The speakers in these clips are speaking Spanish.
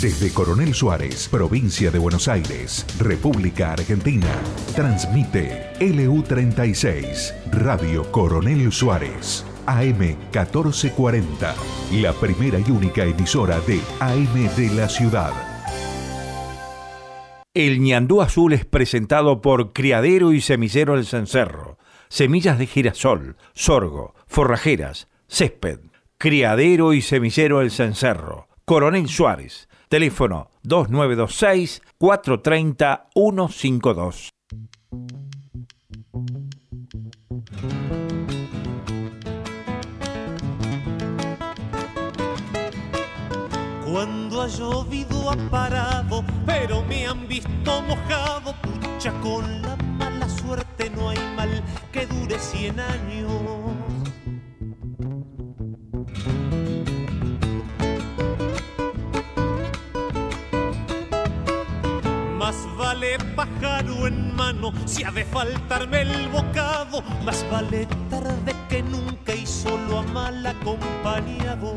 Desde Coronel Suárez, provincia de Buenos Aires, República Argentina, transmite LU36, Radio Coronel Suárez, AM 1440, la primera y única emisora de AM de la ciudad. El ñandú azul es presentado por Criadero y Semillero El Cencerro. Semillas de girasol, sorgo, forrajeras, césped. Criadero y Semillero El Cencerro. Coronel Suárez. Teléfono 2926 430 152. Cuando ha llovido ha parado, pero me han visto mojado, pucha con la mala suerte no hay mal que dure cien años. Más vale pájaro en mano si ha de faltarme el bocado. Más vale tarde que nunca y solo a mal acompañado.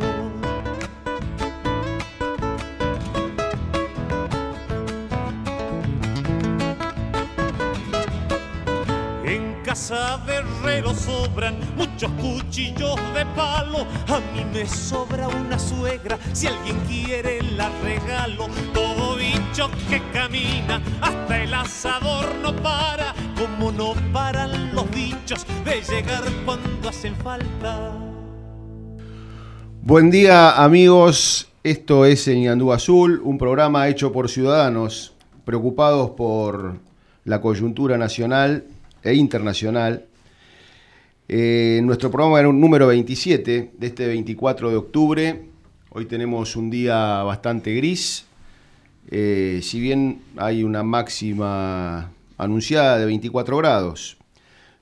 Casa de herrero sobran muchos cuchillos de palo. A mí me sobra una suegra, si alguien quiere la regalo. Todo bicho que camina, hasta el asador no para. Como no paran los bichos de llegar cuando hacen falta. Buen día amigos, esto es Ñandú Azul, un programa hecho por ciudadanos preocupados por la coyuntura nacional e internacional. Eh, nuestro programa era un número 27 de este 24 de octubre. Hoy tenemos un día bastante gris. Eh, si bien hay una máxima anunciada de 24 grados,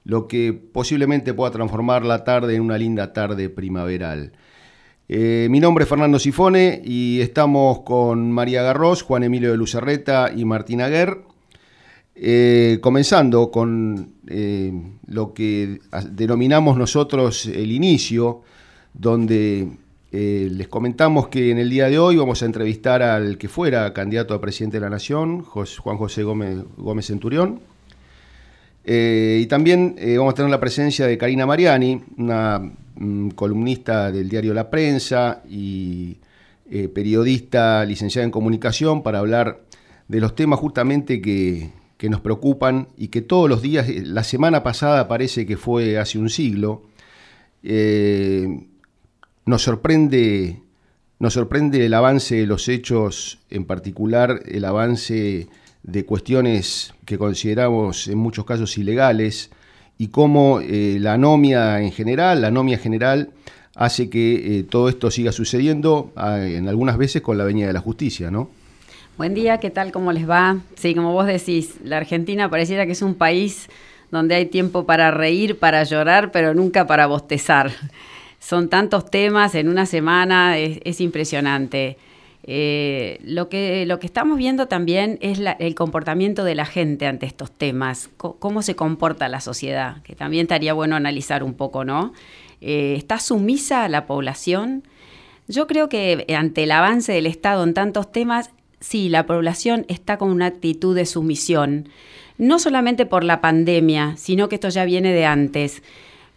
lo que posiblemente pueda transformar la tarde en una linda tarde primaveral. Eh, mi nombre es Fernando Sifone y estamos con María Garros, Juan Emilio de Lucerreta y Martín Aguer. Eh, comenzando con eh, lo que denominamos nosotros el inicio, donde eh, les comentamos que en el día de hoy vamos a entrevistar al que fuera candidato a presidente de la Nación, Juan José Gómez, Gómez Centurión. y también vamos a tener la presencia de Karina Mariani, una mm, columnista del diario La Prensa y periodista licenciada en comunicación, para hablar de los temas justamente que, que nos preocupan y que todos los días, eh, la semana pasada parece que fue hace un siglo, eh, nos, sorprende, nos sorprende el avance de los hechos, en particular el avance de cuestiones que consideramos en muchos casos ilegales y cómo eh, la anomia en general, la anomia general, hace que todo esto siga sucediendo, ah, en algunas veces con la venida de la justicia, ¿no? Buen día, ¿qué tal? ¿Cómo les va? Sí, como vos decís, la Argentina pareciera que es un país donde hay tiempo para reír, para llorar, pero nunca para bostezar. Son tantos temas en una semana, es, impresionante. Eh, lo, que, lo que estamos viendo también es el comportamiento de la gente ante estos temas, cómo se comporta la sociedad, que también estaría bueno analizar un poco, ¿no? Eh, ¿Está sumisa la población? Yo creo que ante el avance del Estado en tantos temas, sí, la población está con una actitud de sumisión, no solamente por la pandemia, sino que esto ya viene de antes.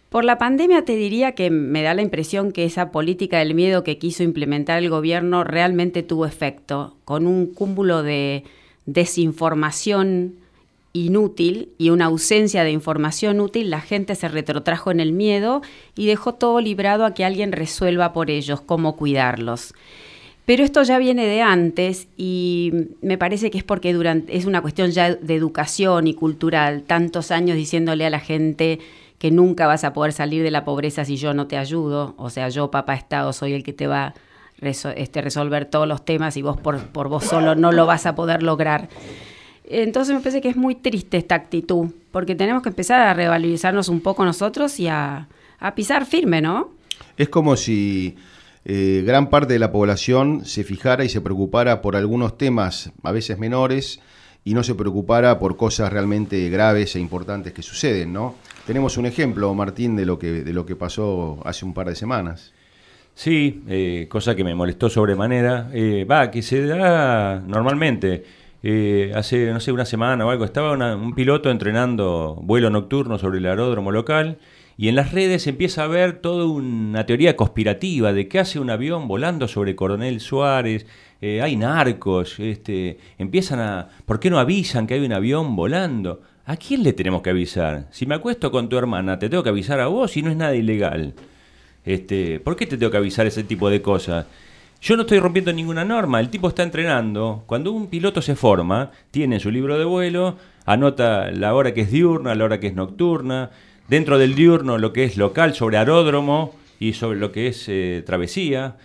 Por la pandemia te diría que me da la impresión que esa política del miedo que quiso implementar el gobierno realmente tuvo efecto, con un cúmulo de desinformación inútil y una ausencia de información útil, la gente se retrotrajo en el miedo y dejó todo librado a que alguien resuelva por ellos cómo cuidarlos. Pero esto ya viene de antes y me parece que es porque durante, es una cuestión ya de educación y cultural, tantos años diciéndole a la gente que nunca vas a poder salir de la pobreza si yo no te ayudo, o sea, yo, papá Estado, soy el que te va a este, resolver todos los temas y vos por, por vos solo no lo vas a poder lograr. Entonces me parece que es muy triste esta actitud, porque tenemos que empezar a revalorizarnos un poco nosotros y a, a pisar firme, ¿no? Es como si eh, gran parte de la población se fijara y se preocupara por algunos temas a veces menores y no se preocupara por cosas realmente graves e importantes que suceden, ¿no? Tenemos un ejemplo, Martín, de lo que, de lo que pasó hace un par de semanas. Sí, eh, cosa que me molestó sobremanera. Eh, va, que se da normalmente. Hace, no sé, una semana o algo, estaba un piloto entrenando vuelo nocturno sobre el aeródromo local y en las redes empieza a ver toda una teoría conspirativa de qué hace un avión volando sobre Coronel Suárez, hay narcos, este, empiezan a... ¿Por qué no avisan que hay un avión volando? ¿A quién le tenemos que avisar? Si me acuesto con tu hermana, te tengo que avisar a vos y no es nada ilegal. Este, ¿Por qué te tengo que avisar ese tipo de cosas? Yo no estoy rompiendo ninguna norma, el tipo está entrenando. Cuando un piloto se forma, tiene su libro de vuelo, anota la hora que es diurna, la hora que es nocturna, dentro del diurno lo que es local sobre aeródromo y sobre lo que es eh, travesía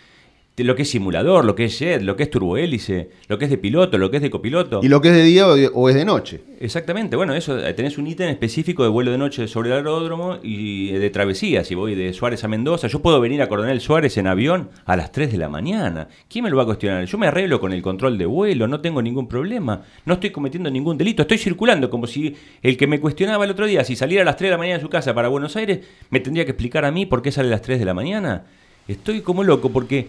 lo que es simulador, lo que es jet, lo que es turbohélice, lo que es de piloto, lo que es de copiloto. Y lo que es de día o, es de noche. Exactamente, bueno, eso eh, tenés un ítem específico de vuelo de noche sobre el aeródromo y de travesía. Si voy de Suárez a Mendoza, yo puedo venir a Coronel Suárez en avión a las 3 de la mañana. ¿Quién me lo va a cuestionar? Yo me arreglo con el control de vuelo, no tengo ningún problema, no estoy cometiendo ningún delito, estoy circulando como si el que me cuestionaba el otro día, si saliera a las 3 de la mañana de su casa para Buenos Aires, me tendría que explicar a mí por qué sale a las 3 de la mañana. Estoy como loco porque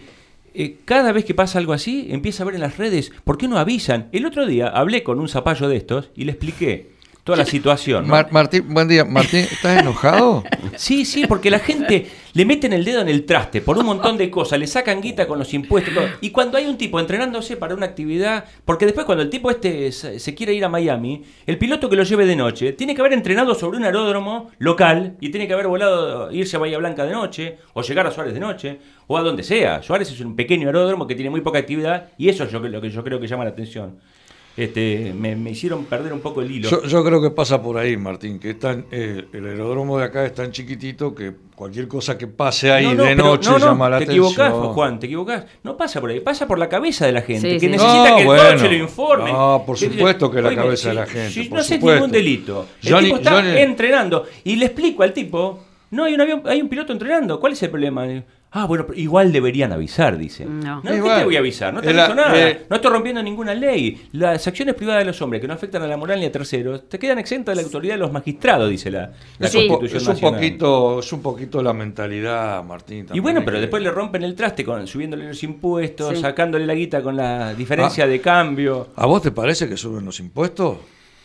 eh, cada vez que pasa algo así, empieza a ver en las redes, ¿por qué no avisan? El otro día hablé con un zapallo de estos y le expliqué toda la situación. Martín, buen día. Martín, ¿estás enojado? sí, sí, porque la gente le meten el dedo en el traste por un montón de cosas, le sacan guita con los impuestos. Y cuando hay un tipo entrenándose para una actividad, porque después cuando el tipo este se quiere ir a Miami, el piloto que lo lleve de noche tiene que haber entrenado sobre un aeródromo local y tiene que haber volado, irse a Bahía Blanca de noche, o llegar a Suárez de noche, o a donde sea. Suárez es un pequeño aeródromo que tiene muy poca actividad y eso es lo que yo creo que llama la atención este, me, hicieron perder un poco el hilo. Yo, creo que pasa por ahí, Martín, que eh, el aeródromo de acá es tan chiquitito que cualquier cosa que pase ahí de noche llama la atención. Te equivocás, Juan, te equivocás. No pasa por ahí, pasa por la cabeza de la gente, que necesita que el bueno, lo informe. No, por supuesto que, la cabeza de la gente. no sé ningún delito. El tipo está entrenando y le explico al tipo, no, hay un avión, hay un piloto entrenando, ¿cuál es el problema? Ah, bueno, igual deberían avisar, dice. No, ¿qué te voy a avisar? No te aviso nada. Eh, no estoy rompiendo ninguna ley. Las acciones privadas de los hombres que no afectan a la moral ni a terceros te quedan exentas de la autoridad de los magistrados, dice la, Constitución es un Poquito, es un poquito la mentalidad, Martín. y bueno, pero después le rompen el traste con subiéndole los impuestos, sacándole la guita con la diferencia ah. de cambio. ¿A vos te parece que suben los impuestos?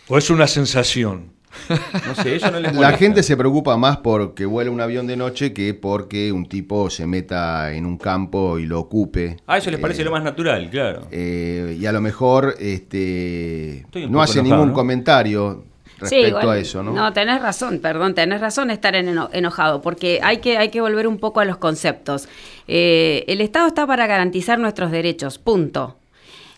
¿O es una sensación? No sé, eso no les La gente se preocupa más porque vuela un avión de noche que porque un tipo se meta en un campo y lo ocupe. Ah, eso les parece eh, lo más natural, claro. Eh, y a lo mejor este, no hace ningún comentario respecto a eso, ¿no? No, tenés razón, perdón, tenés razón estar enojado, porque hay que, hay que volver un poco a los conceptos. Eh, el Estado está para garantizar nuestros derechos, punto.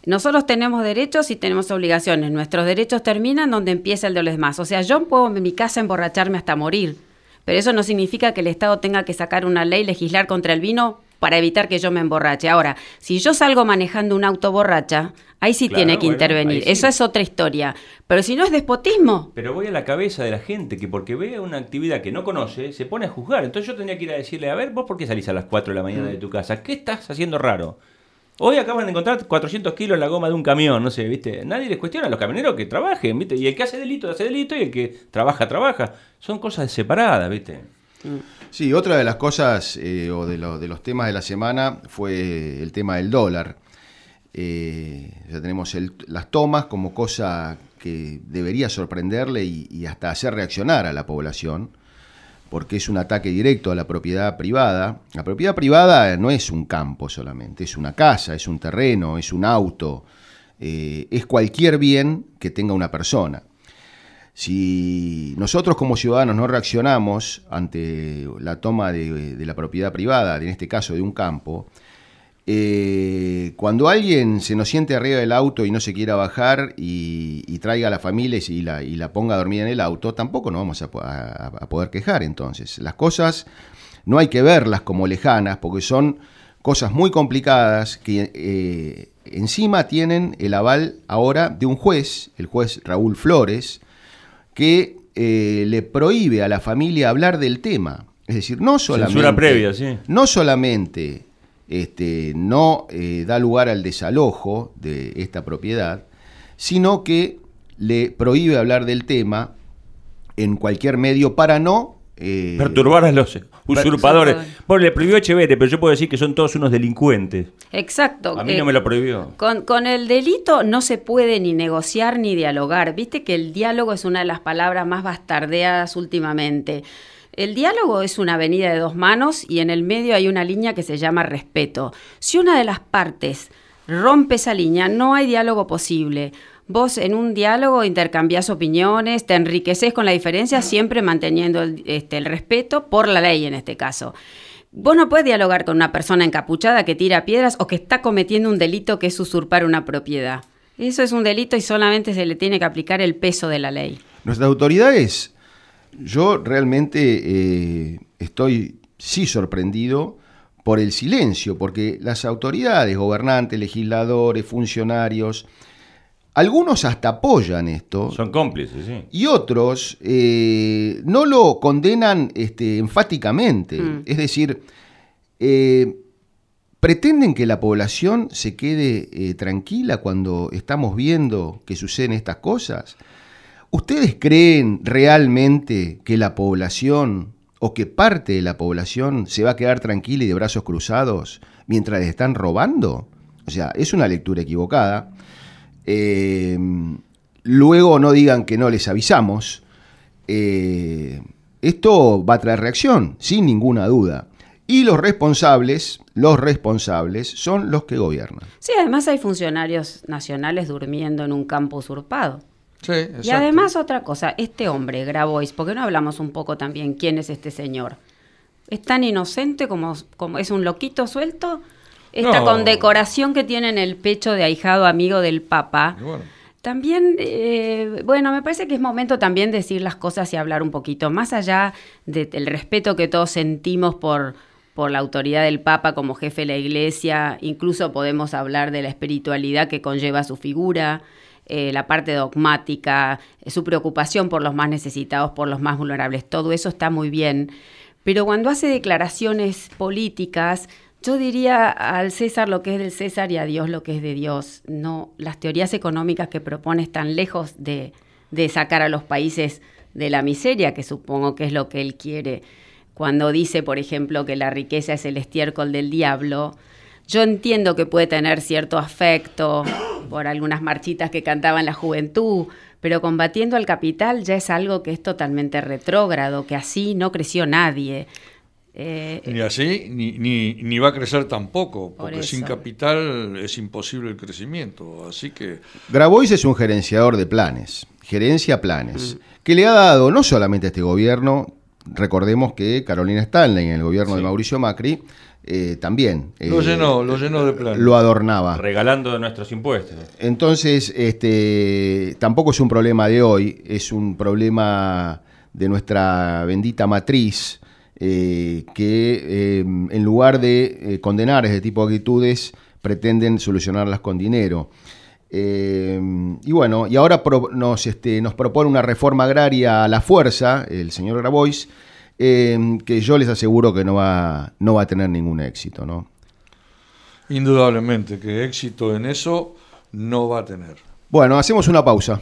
Nosotros tenemos derechos y tenemos obligaciones. Nuestros derechos terminan donde empieza el de los demás. O sea, yo puedo en mi casa emborracharme hasta morir, pero eso no significa que el Estado tenga que sacar una ley, legislar contra el vino para evitar que yo me emborrache. Ahora, si yo salgo manejando un auto borracha, ahí sí tiene que intervenir. Eso es otra historia. Pero si no es despotismo. Pero voy a la cabeza de la gente que porque ve una actividad que no conoce, se pone a juzgar. Entonces yo tendría que ir a decirle, a ver, vos por qué salís a las 4 de la mañana de tu casa? ¿Qué estás haciendo raro? Hoy acaban de encontrar 400 kilos en la goma de un camión, no sé, ¿viste? Nadie les cuestiona a los camioneros que trabajen, ¿viste? Y el que hace delito, hace delito, y el que trabaja, trabaja. Son cosas separadas, ¿viste? Sí, otra de las cosas eh, o de, los temas de la semana fue el tema del dólar. Eh, ya tenemos las tomas como cosa que debería sorprenderle y hasta hacer reaccionar a la población porque es un ataque directo a la propiedad privada. La propiedad privada no es un campo solamente, es una casa, es un terreno, es un auto, eh, es cualquier bien que tenga una persona. Si nosotros como ciudadanos no reaccionamos ante la toma de, de la propiedad privada, en este caso de un campo, eh, cuando alguien se nos siente arriba del auto y no se quiera bajar y, traiga a la familia y la, y la, ponga a dormir en el auto, tampoco nos vamos a, poder quejar entonces. Las cosas no hay que verlas como lejanas porque son cosas muy complicadas que eh, encima tienen el aval ahora de un juez, el juez Raúl Flores, que eh, le prohíbe a la familia hablar del tema. Es decir, no solamente, previa, sí. no solamente este, no eh, da lugar al desalojo de esta propiedad, sino que le prohíbe hablar del tema en cualquier medio para no Eh, Perturbar a los usurpadores. Bueno, le prohibió Echeverre, pero yo puedo decir que son todos unos delincuentes. Exacto. A mí no eh, me lo prohibió. Con, con, el delito no se puede ni negociar ni dialogar. Viste que el diálogo es una de las palabras más bastardeadas últimamente. El diálogo es una avenida de dos manos y en el medio hay una línea que se llama respeto. Si una de las partes rompe esa línea, no hay diálogo posible. Vos en un diálogo intercambiás opiniones, te enriqueces con la diferencia, siempre manteniendo el, este, el respeto por la ley en este caso. Vos no puedes dialogar con una persona encapuchada que tira piedras o que está cometiendo un delito que es usurpar una propiedad. Eso es un delito y solamente se le tiene que aplicar el peso de la ley. Nuestras autoridades, yo realmente eh, estoy sí sorprendido por el silencio, porque las autoridades, gobernantes, legisladores, funcionarios, algunos hasta apoyan esto. Son cómplices, sí. Y otros eh, no lo condenan este, enfáticamente. Mm. Es decir, eh, pretenden que la población se quede eh, tranquila cuando estamos viendo que suceden estas cosas. ¿Ustedes creen realmente que la población o que parte de la población se va a quedar tranquila y de brazos cruzados mientras les están robando? O sea, es una lectura equivocada. Eh, luego no digan que no les avisamos. Eh, esto va a traer reacción, sin ninguna duda. Y los responsables, los responsables son los que gobiernan. Sí, además hay funcionarios nacionales durmiendo en un campo usurpado. Sí, y además otra cosa, este hombre, Grabois, ¿por qué no hablamos un poco también quién es este señor? Es tan inocente como, como es un loquito suelto esta condecoración que tiene en el pecho de ahijado amigo del Papa. También, eh, bueno, me parece que es momento también decir las cosas y hablar un poquito, más allá del respeto que todos sentimos por, por la autoridad del Papa como jefe de la Iglesia, incluso podemos hablar de la espiritualidad que conlleva su figura, eh, la parte dogmática, su preocupación por los más necesitados, por los más vulnerables, todo eso está muy bien. Pero cuando hace declaraciones políticas, yo diría al César lo que es del César y a Dios lo que es de Dios. No, las teorías económicas que propone están lejos de, de sacar a los países de la miseria, que supongo que es lo que él quiere. Cuando dice, por ejemplo, que la riqueza es el estiércol del diablo, yo entiendo que puede tener cierto afecto por algunas marchitas que cantaba en la juventud, pero combatiendo al capital ya es algo que es totalmente retrógrado, que así no creció nadie. Eh, ni así, ni, ni, va a crecer tampoco, porque sin capital es imposible el crecimiento. Así que. Grabois es un gerenciador de planes, gerencia planes, mm. que le ha dado no solamente a este gobierno, recordemos que Carolina Stanley en el gobierno de Mauricio Macri eh, también. Lo eh, llenó, lo llenó de planes. Lo adornaba. Regalando de nuestros impuestos. Entonces, este, tampoco es un problema de hoy, es un problema de nuestra bendita matriz eh, que en lugar de eh, condenar ese tipo de actitudes pretenden solucionarlas con dinero. Y bueno, y ahora nos, este, nos propone una reforma agraria a la fuerza, el señor Grabois, em, que yo les aseguro que no va, no va a tener ningún éxito, ¿no? Indudablemente que éxito en eso no va a tener. Bueno, hacemos una pausa.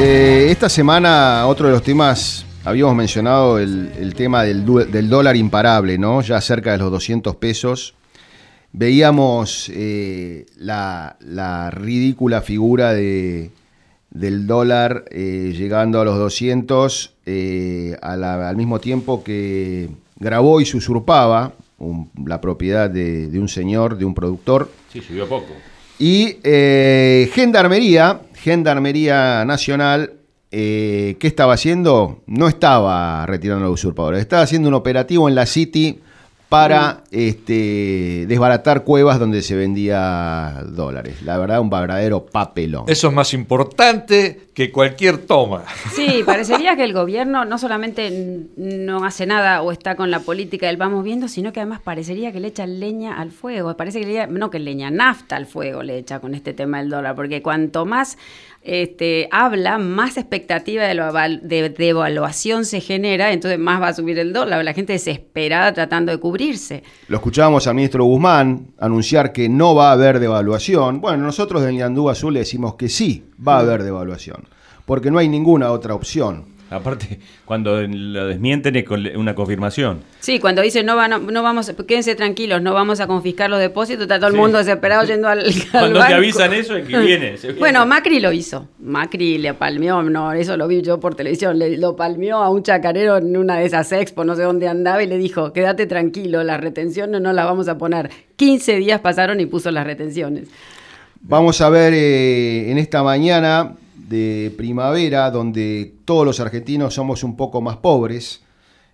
Eh, esta semana otro de los temas habíamos mencionado el, tema del, dólar imparable, ¿no? Ya cerca de los 200 pesos. Veíamos eh, la, ridícula figura de, del dólar eh, llegando a los 200 eh, al mismo tiempo que grabó y se usurpaba la propiedad de, de, un señor, de un productor. Sí, subió poco. Y Gendarmería, Gendarmería Nacional, eh, ¿qué estaba haciendo? No estaba retirando a los usurpadores, estaba haciendo un operativo en la City para este, desbaratar cuevas donde se vendía dólares. La verdad, un verdadero papelón. Eso es más importante que cualquier toma. Sí, parecería que el gobierno no solamente no hace nada o está con la política del vamos viendo, sino que además parecería que le echa leña al fuego. Parece que le no que leña, nafta al fuego le echa con este tema del dólar, porque cuanto más este, habla, más expectativa de, devaluación se genera, entonces más va a subir el dólar. La gente desesperada tratando de cubrirse. Lo escuchábamos al ministro Guzmán anunciar que no va a haber devaluación. Bueno, nosotros del Yandú Azul le decimos que sí va a haber devaluación, porque no hay ninguna otra opción. Aparte, cuando lo desmienten es una confirmación. Sí, cuando dicen no, van, no vamos, quédense tranquilos, no vamos a confiscar los depósitos, está todo el mundo desesperado yendo al, Cuando te avisan eso es que viene, Bueno, Macri lo hizo. Macri le palmeó, no, eso lo vi yo por televisión, le lo palmeó a un chacarero en una de esas expos, no sé dónde andaba, y le dijo, quédate tranquilo, las retenciones no las vamos a poner. 15 días pasaron y puso las retenciones. Vamos a ver eh, en esta mañana de primavera donde todos los argentinos somos un poco más pobres,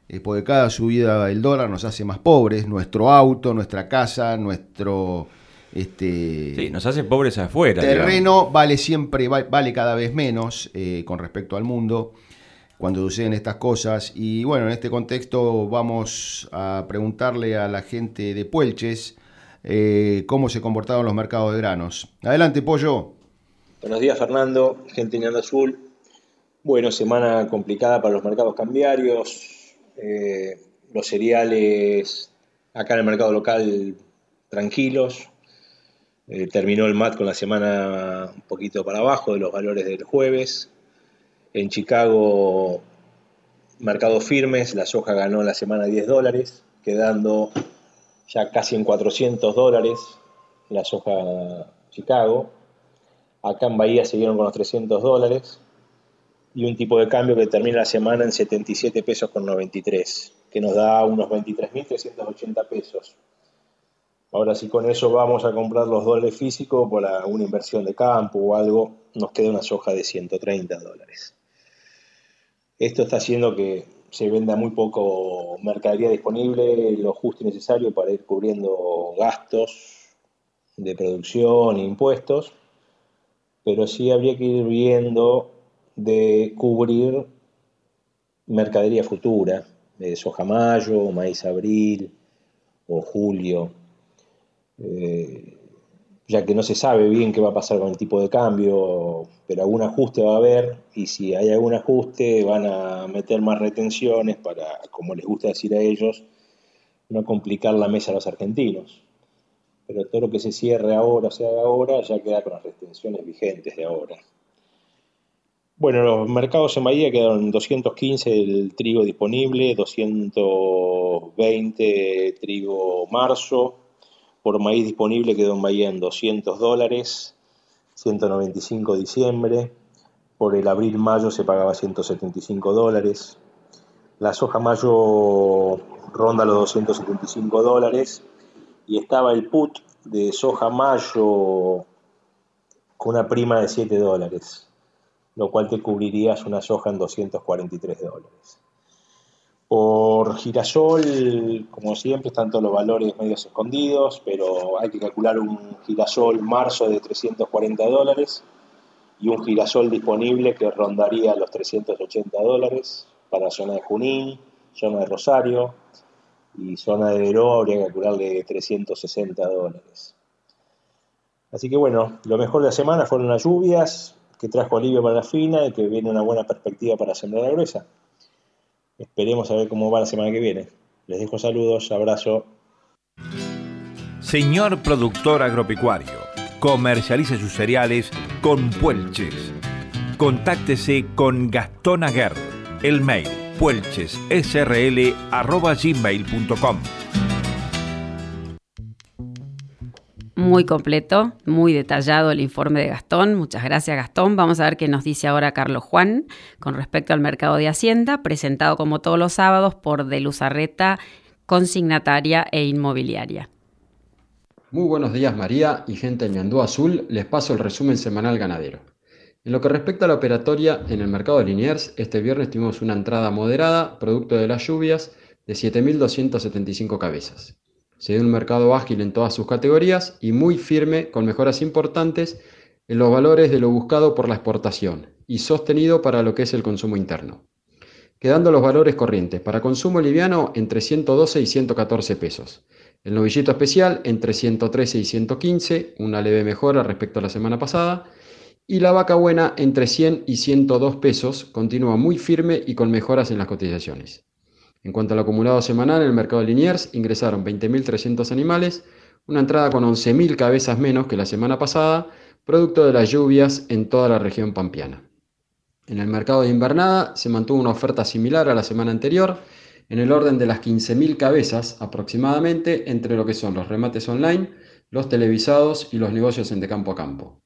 eh, porque cada subida del dólar nos hace más pobres, nuestro auto, nuestra casa, nuestro... Este, sí, nos hace pobres afuera. Terreno vale siempre, vale cada vez menos eh, con respecto al mundo cuando suceden estas cosas. Y bueno, en este contexto vamos a preguntarle a la gente de Puelches eh, cómo se comportaron los mercados de granos. Adelante, Pollo. Buenos días, Fernando, gente en Azul. Bueno, semana complicada para los mercados cambiarios. Eh, los cereales acá en el mercado local tranquilos. Eh, terminó el MAT con la semana un poquito para abajo de los valores del jueves. En Chicago, mercados firmes. La soja ganó la semana 10 dólares, quedando ya casi en 400 dólares la soja Chicago. Acá en Bahía siguieron con los 300 dólares y un tipo de cambio que termina la semana en 77 pesos con 93, que nos da unos 23.380 pesos. Ahora si con eso vamos a comprar los dólares físicos por una inversión de campo o algo, nos queda una soja de 130 dólares. Esto está haciendo que se venda muy poco mercadería disponible, lo justo y necesario para ir cubriendo gastos de producción e impuestos pero sí habría que ir viendo de cubrir mercadería futura, de soja mayo, maíz abril o julio, eh, ya que no se sabe bien qué va a pasar con el tipo de cambio, pero algún ajuste va a haber y si hay algún ajuste van a meter más retenciones para, como les gusta decir a ellos, no complicar la mesa a los argentinos pero todo lo que se cierre ahora, se haga ahora, ya queda con las restricciones vigentes de ahora. Bueno, los mercados en Bahía quedaron 215 el trigo disponible, 220 trigo marzo, por maíz disponible quedó en Bahía en 200 dólares, 195 diciembre, por el abril-mayo se pagaba 175 dólares, la soja mayo ronda los 275 dólares, y estaba el put de soja mayo con una prima de 7 dólares, lo cual te cubrirías una soja en 243 dólares. Por girasol, como siempre, están todos los valores medios escondidos, pero hay que calcular un girasol marzo de 340 dólares y un girasol disponible que rondaría los 380 dólares para zona de Junín, zona de Rosario, y zona de Veró habría que calcularle 360 dólares. Así que bueno, lo mejor de la semana fueron las lluvias, que trajo alivio para la fina y que viene una buena perspectiva para sembrar la gruesa. Esperemos a ver cómo va la semana que viene. Les dejo saludos, abrazo. Señor productor agropecuario, comercialice sus cereales con Puelches. Contáctese con Gastón Aguer, el mail puelchessrl.gmail.com Muy completo, muy detallado el informe de Gastón. Muchas gracias Gastón. Vamos a ver qué nos dice ahora Carlos Juan con respecto al mercado de Hacienda, presentado como todos los sábados por Deluzarreta, consignataria e inmobiliaria. Muy buenos días María y gente de Miandú Azul, les paso el resumen semanal ganadero. En lo que respecta a la operatoria en el mercado de Liniers, este viernes tuvimos una entrada moderada, producto de las lluvias, de 7.275 cabezas. Se dio un mercado ágil en todas sus categorías y muy firme, con mejoras importantes en los valores de lo buscado por la exportación y sostenido para lo que es el consumo interno. Quedando los valores corrientes para consumo liviano entre 112 y 114 pesos el novillito especial entre 113 y 115, una leve mejora respecto a la semana pasada. Y la vaca buena entre 100 y 102 pesos, continúa muy firme y con mejoras en las cotizaciones. En cuanto al acumulado semanal en el mercado de Liniers, ingresaron 20.300 animales, una entrada con 11.000 cabezas menos que la semana pasada, producto de las lluvias en toda la región pampeana. En el mercado de invernada se mantuvo una oferta similar a la semana anterior, en el orden de las 15.000 cabezas aproximadamente entre lo que son los remates online, los televisados y los negocios en de campo a campo.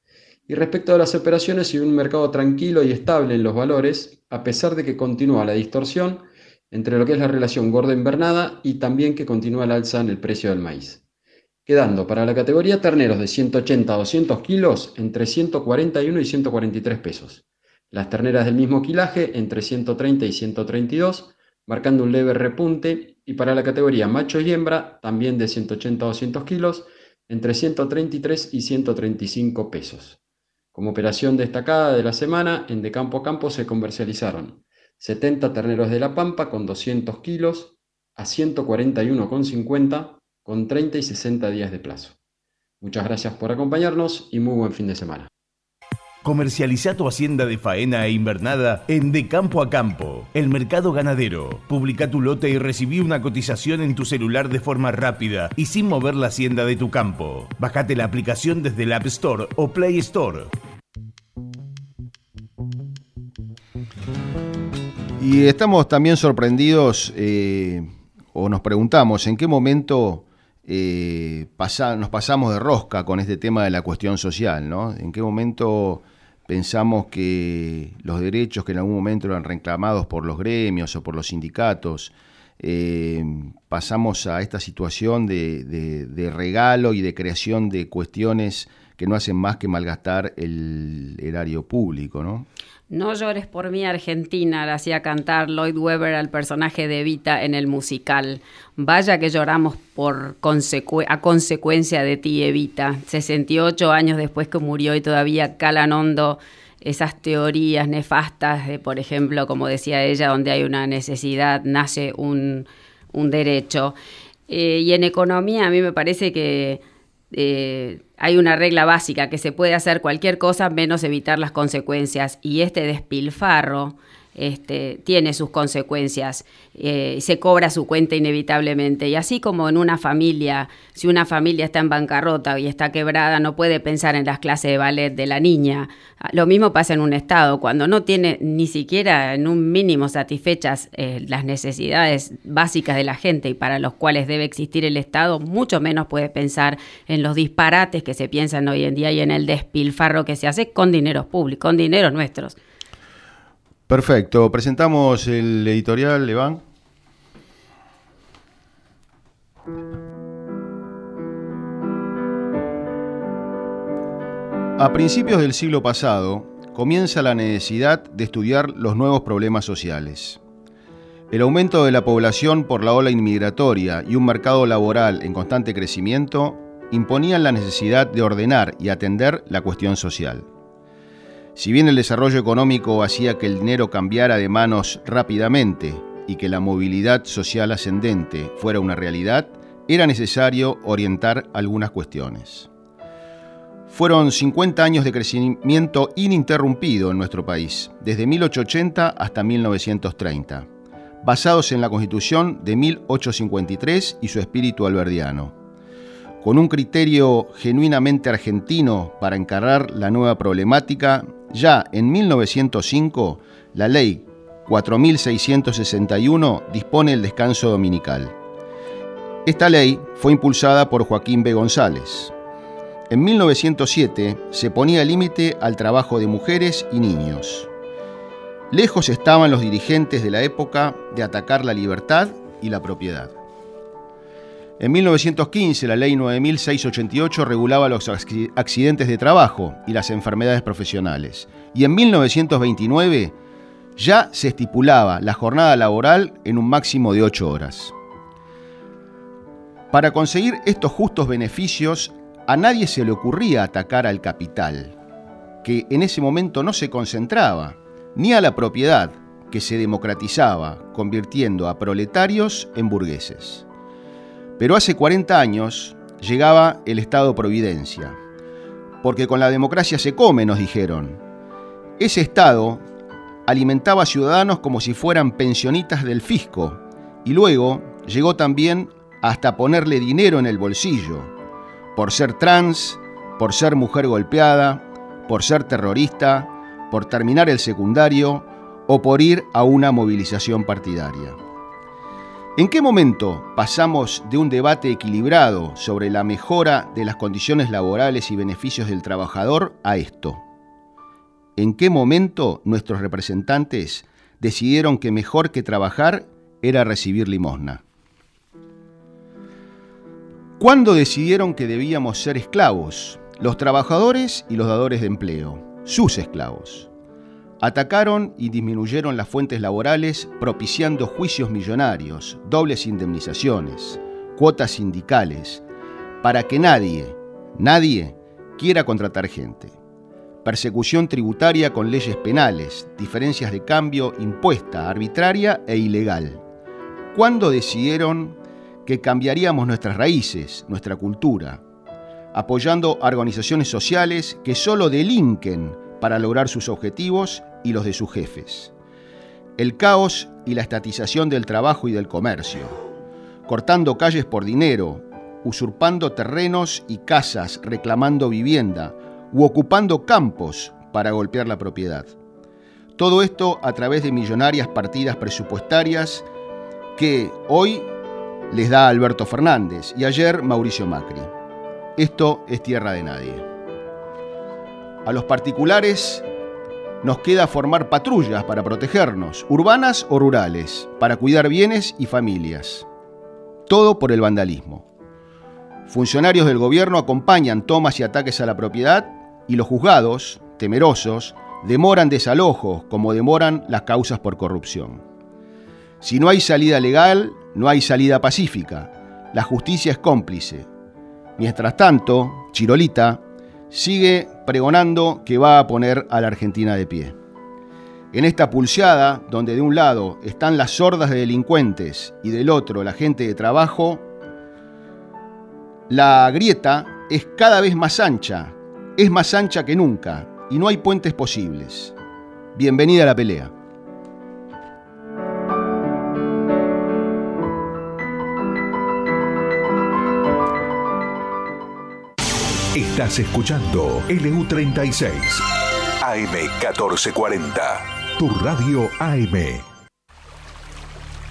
Y respecto a las operaciones y un mercado tranquilo y estable en los valores, a pesar de que continúa la distorsión entre lo que es la relación gorda-invernada y también que continúa el alza en el precio del maíz. Quedando para la categoría terneros de 180 a 200 kilos entre 141 y 143 pesos. Las terneras del mismo quilaje entre 130 y 132 marcando un leve repunte, y para la categoría macho y hembra, también de 180 a 200 kilos, entre 133 y 135 pesos. Como operación destacada de la semana, en de campo a campo se comercializaron 70 terneros de la Pampa con 200 kilos a 141,50 con 30 y 60 días de plazo. Muchas gracias por acompañarnos y muy buen fin de semana. Comercializa tu hacienda de faena e invernada en De Campo a Campo, el mercado ganadero. Publica tu lote y recibí una cotización en tu celular de forma rápida y sin mover la hacienda de tu campo. Bájate la aplicación desde el App Store o Play Store. Y estamos también sorprendidos eh, o nos preguntamos en qué momento eh, nos pasamos de rosca con este tema de la cuestión social, ¿no? En qué momento pensamos que los derechos que en algún momento eran reclamados por los gremios o por los sindicatos, eh, pasamos a esta situación de, regalo y de creación de cuestiones que no hacen más que malgastar el erario público, ¿no? No llores por mí, Argentina, le hacía cantar Lloyd Webber al personaje de Evita en el musical. Vaya que lloramos por a consecuencia de ti, Evita. 68 años después que murió y todavía calan hondo esas teorías nefastas de, por ejemplo, como decía ella, donde hay una necesidad, nace un, derecho. Eh, y en economía a mí me parece que eh, hay una regla básica que se puede hacer cualquier cosa menos evitar las consecuencias y este despilfarro este, tiene sus consecuencias, eh, se cobra su cuenta inevitablemente. Y así como en una familia, si una familia está en bancarrota y está quebrada, no puede pensar en las clases de ballet de la niña. Lo mismo pasa en un Estado, cuando no tiene ni siquiera en un mínimo satisfechas eh, las necesidades básicas de la gente y para los cuales debe existir el Estado, mucho menos puede pensar en los disparates que se piensan hoy en día y en el despilfarro que se hace con dineros públicos, con dineros nuestros. Perfecto. Presentamos el editorial, Levan. A principios del siglo pasado, comienza la necesidad de estudiar los nuevos problemas sociales. El aumento de la población por la ola inmigratoria y un mercado laboral en constante crecimiento imponían la necesidad de ordenar y atender la cuestión social. Si bien el desarrollo económico hacía que el dinero cambiara de manos rápidamente y que la movilidad social ascendente fuera una realidad, era necesario orientar algunas cuestiones. Fueron 50 años de crecimiento ininterrumpido en nuestro país, desde 1880 hasta 1930, basados en la Constitución de 1853 y su espíritu alberdiano con un criterio genuinamente argentino para encarar la nueva problemática, ya en 1905 la ley 4661 dispone el descanso dominical. Esta ley fue impulsada por Joaquín B. González. En 1907 se ponía límite al trabajo de mujeres y niños. Lejos estaban los dirigentes de la época de atacar la libertad y la propiedad. En 1915 la ley 9688 regulaba los accidentes de trabajo y las enfermedades profesionales. Y en 1929 ya se estipulaba la jornada laboral en un máximo de 8 horas. Para conseguir estos justos beneficios, a nadie se le ocurría atacar al capital, que en ese momento no se concentraba, ni a la propiedad, que se democratizaba, convirtiendo a proletarios en burgueses. Pero hace 40 años llegaba el Estado Providencia, porque con la democracia se come, nos dijeron. Ese Estado alimentaba a ciudadanos como si fueran pensionistas del fisco, y luego llegó también hasta ponerle dinero en el bolsillo, por ser trans, por ser mujer golpeada, por ser terrorista, por terminar el secundario o por ir a una movilización partidaria. ¿En qué momento pasamos de un debate equilibrado sobre la mejora de las condiciones laborales y beneficios del trabajador a esto? ¿En qué momento nuestros representantes decidieron que mejor que trabajar era recibir limosna? ¿Cuándo decidieron que debíamos ser esclavos? Los trabajadores y los dadores de empleo, sus esclavos. Atacaron y disminuyeron las fuentes laborales propiciando juicios millonarios, dobles indemnizaciones, cuotas sindicales, para que nadie, nadie quiera contratar gente. Persecución tributaria con leyes penales, diferencias de cambio impuesta, arbitraria e ilegal. ¿Cuándo decidieron que cambiaríamos nuestras raíces, nuestra cultura, apoyando organizaciones sociales que solo delinquen para lograr sus objetivos y los de sus jefes. El caos y la estatización del trabajo y del comercio, cortando calles por dinero, usurpando terrenos y casas reclamando vivienda u ocupando campos para golpear la propiedad. Todo esto a través de millonarias partidas presupuestarias que hoy les da Alberto Fernández y ayer Mauricio Macri. Esto es tierra de nadie. A los particulares nos queda formar patrullas para protegernos, urbanas o rurales, para cuidar bienes y familias. Todo por el vandalismo. Funcionarios del gobierno acompañan tomas y ataques a la propiedad y los juzgados, temerosos, demoran desalojos como demoran las causas por corrupción. Si no hay salida legal, no hay salida pacífica. La justicia es cómplice. Mientras tanto, Chirolita sigue pregonando que va a poner a la Argentina de pie. En esta pulseada, donde de un lado están las sordas de delincuentes y del otro la gente de trabajo, la grieta es cada vez más ancha, es más ancha que nunca y no hay puentes posibles. Bienvenida a la pelea. Estás escuchando LU36 AM1440, tu radio AM.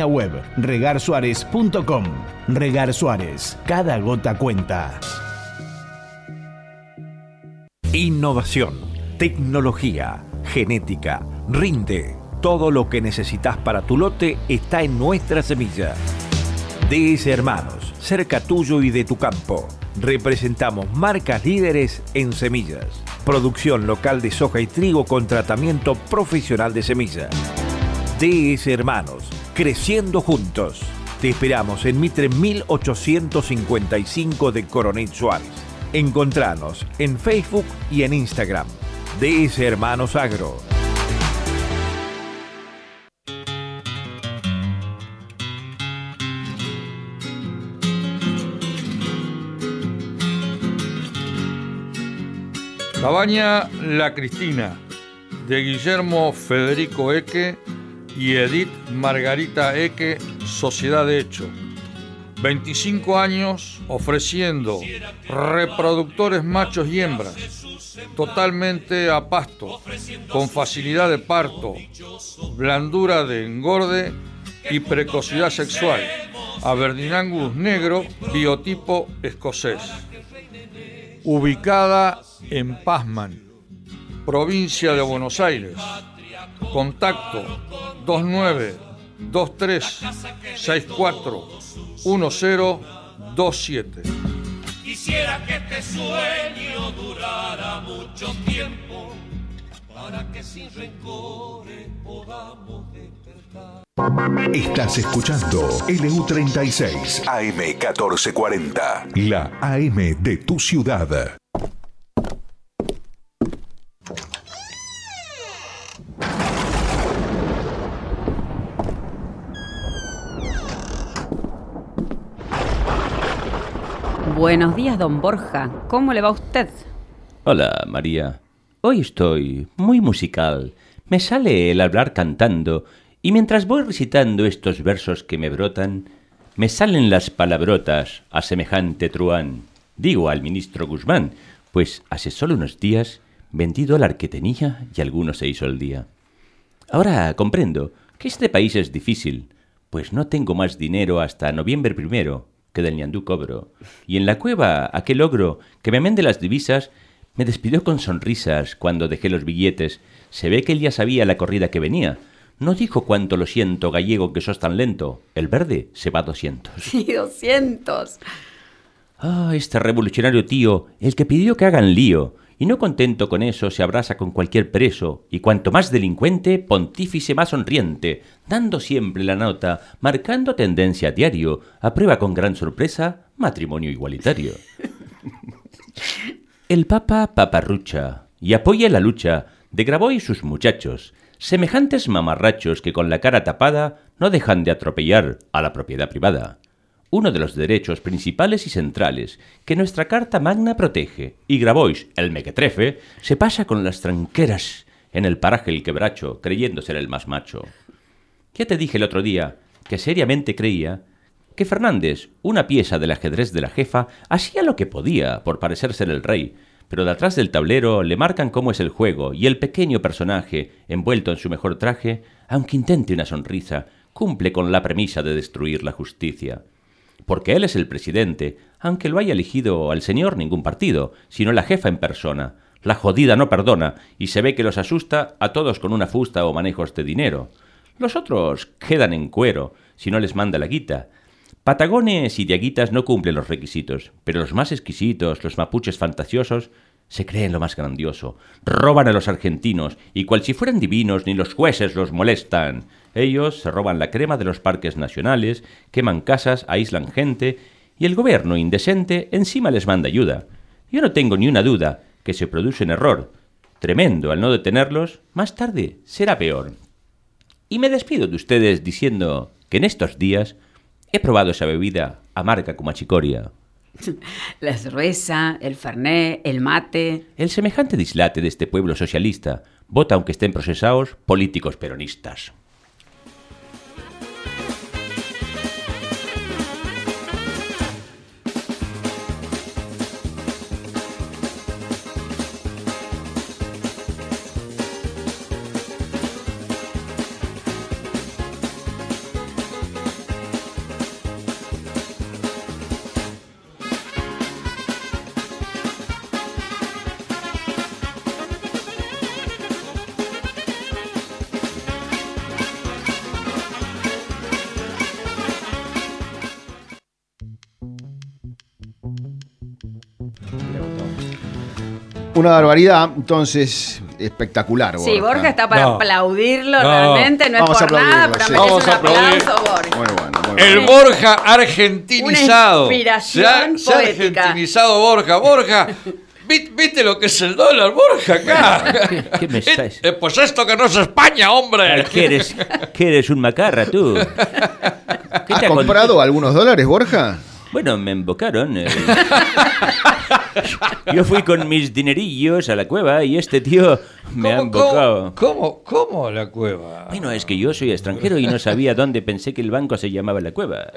web web regarsuárez.com. Regar Suárez, cada gota cuenta. Innovación, tecnología, genética, rinde. Todo lo que necesitas para tu lote está en nuestra semilla. DS Hermanos, cerca tuyo y de tu campo. Representamos marcas líderes en semillas. Producción local de soja y trigo con tratamiento profesional de semillas. DS Hermanos, creciendo juntos. Te esperamos en Mitre 1855 de Coronel Suárez. Encontranos en Facebook y en Instagram. DS Hermanos Agro. Cabaña La Cristina, de Guillermo Federico Eque y Edith Margarita Eque, Sociedad de Hecho. 25 años ofreciendo reproductores machos y hembras, totalmente a pasto, con facilidad de parto, blandura de engorde y precocidad sexual. Aberdeen negro, biotipo escocés. Ubicada en Pazman, provincia de Buenos Aires. Contacto 29 23 64 1027. Quisiera que este sueño durara mucho tiempo para que sin rencores podamos despertar. Estás escuchando LU36 AM1440, la AM de tu ciudad. Buenos días, don Borja. ¿Cómo le va usted? Hola, María. Hoy estoy muy musical. Me sale el hablar cantando, y mientras voy recitando estos versos que me brotan, me salen las palabrotas a semejante truán. Digo al ministro Guzmán, pues hace solo unos días vendí dólar que tenía y alguno se hizo el día. Ahora comprendo que este país es difícil, pues no tengo más dinero hasta noviembre primero, que del ñandú cobro. Y en la cueva aquel ogro que me mende las divisas me despidió con sonrisas cuando dejé los billetes. Se ve que él ya sabía la corrida que venía. No dijo cuánto lo siento, gallego, que sos tan lento. El verde se va a doscientos. Sí, doscientos. Ah, este revolucionario tío, el que pidió que hagan lío. Y no contento con eso, se abraza con cualquier preso, y cuanto más delincuente, pontífice más sonriente, dando siempre la nota, marcando tendencia a diario, aprueba con gran sorpresa matrimonio igualitario. El Papa paparrucha y apoya la lucha de Graboy y sus muchachos, semejantes mamarrachos que con la cara tapada no dejan de atropellar a la propiedad privada uno de los derechos principales y centrales que nuestra Carta Magna protege, y Grabois, el mequetrefe, se pasa con las tranqueras en el paraje el quebracho, creyendo ser el más macho. Ya te dije el otro día que seriamente creía que Fernández, una pieza del ajedrez de la jefa, hacía lo que podía por parecer ser el rey, pero de atrás del tablero le marcan cómo es el juego y el pequeño personaje, envuelto en su mejor traje, aunque intente una sonrisa, cumple con la premisa de destruir la justicia porque él es el presidente, aunque lo haya elegido al señor ningún partido, sino la jefa en persona. La jodida no perdona, y se ve que los asusta a todos con una fusta o manejos de dinero. Los otros quedan en cuero, si no les manda la guita. Patagones y diaguitas no cumplen los requisitos, pero los más exquisitos, los mapuches fantasiosos, se creen lo más grandioso. Roban a los argentinos, y cual si fueran divinos, ni los jueces los molestan. Ellos se roban la crema de los parques nacionales, queman casas, aíslan gente, y el gobierno indecente encima les manda ayuda. Yo no tengo ni una duda que se produce un error. Tremendo al no detenerlos, más tarde será peor. Y me despido de ustedes diciendo que en estos días he probado esa bebida amarga como achicoria. La cerveza, el fernet, el mate. El semejante dislate de este pueblo socialista vota aunque estén procesados políticos peronistas. Una barbaridad, entonces espectacular. Sí, Borja está para aplaudirlo realmente, no es por nada, pero sí. Vamos a aplaudir. Borja. Muy bueno, muy bueno. El Borja argentinizado. Una inspiración se ha, argentinizado Borja. Borja, ¿Viste lo que es el dólar, Borja, acá? ¿Qué, me estás? Eh, pues esto que no es España, hombre. ¿Qué eres, qué eres un macarra, tú? ¿Has comprado algunos dólares, Borja? Bueno, me embocaron. Eh. Yo fui con mis dinerillos a la cueva y este tío me ha embocado. ¿Cómo, cómo, la cueva? Bueno, es que yo soy extranjero y no sabía dónde pensé que el banco se llamaba la cueva.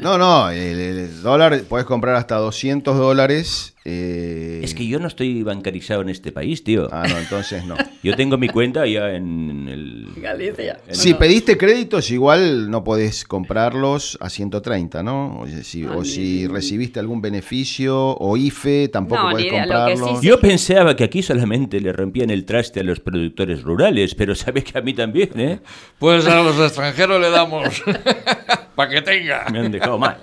No, no, el, dólar, puedes comprar hasta 200 dólares. Eh, es que yo no estoy bancarizado en este país, tío. Ah, no, entonces no. Yo tengo mi cuenta ya en el... Galicia. Si pediste créditos, igual no podés comprarlos a 130, ¿no? O si, o si recibiste algún beneficio o IFE, tampoco No, podés idea, comprarlos. sí Yo pensaba que aquí solamente le rompían el traste a los productores rurales, pero sabes que a mí también, ¿eh? Pues a los extranjeros le damos para que tenga. Me han dejado mal.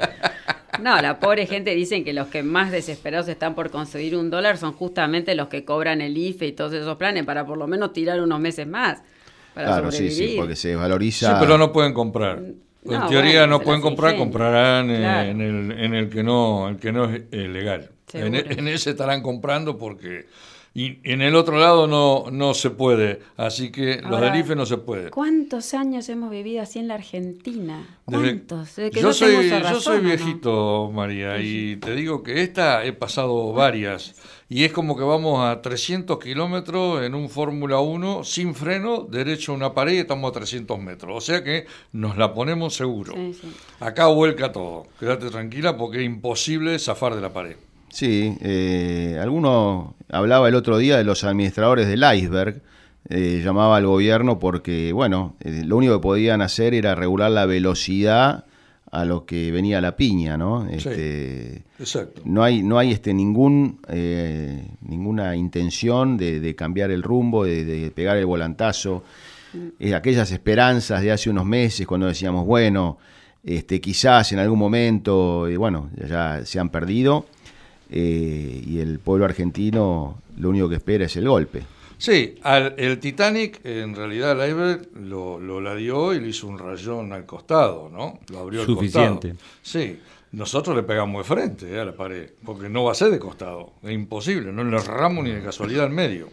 No, la pobre gente dicen que los que más desesperados están por conseguir un dólar son justamente los que cobran el IFE y todos esos planes para por lo menos tirar unos meses más. Para Claro, sí, sobrevivir. sí, porque se Sí, valoriza. pero no pueden comprar. En No, teoría bueno, no pueden comprar, comprarán eh, Claro. en, el, en el que no, el que no es eh, legal. En, Seguro. en ese estarán comprando porque y en el otro lado no, no se puede. Así que los del IFE no se puede. ¿Cuántos años hemos vivido así en la Argentina? ¿Cuántos? Desde que yo, soy, viejito, María, y te digo que esta he pasado varias. Y es como que vamos a 300 kilómetros en un Fórmula 1 sin freno, derecho a una pared y estamos a 300 metros. O sea que nos la ponemos seguro. Sí, sí. Acá vuelca todo. Quédate tranquila porque es imposible zafar de la pared. Sí, eh, alguno hablaba el otro día de los administradores del iceberg, eh, llamaba al gobierno porque, bueno, eh, lo único que podían hacer era regular la velocidad a lo que venía la piña, ¿no? Este, Exacto. no hay, no hay este, ningún, eh, ninguna intención de, de cambiar el rumbo, de, de pegar el volantazo. Eh, aquellas esperanzas de hace unos meses cuando decíamos, bueno, este, quizás en algún momento, y bueno, ya se han perdido. Eh, y el pueblo argentino lo único que espera es el golpe. Sí, al, el Titanic, en realidad el iceberg lo, lo ladeó y le hizo un rayón al costado, ¿no? Lo abrió Suficiente. al costado. Sí, nosotros le pegamos de frente eh, a la pared, porque no va a ser de costado, es imposible, no le erramos ni de casualidad al medio.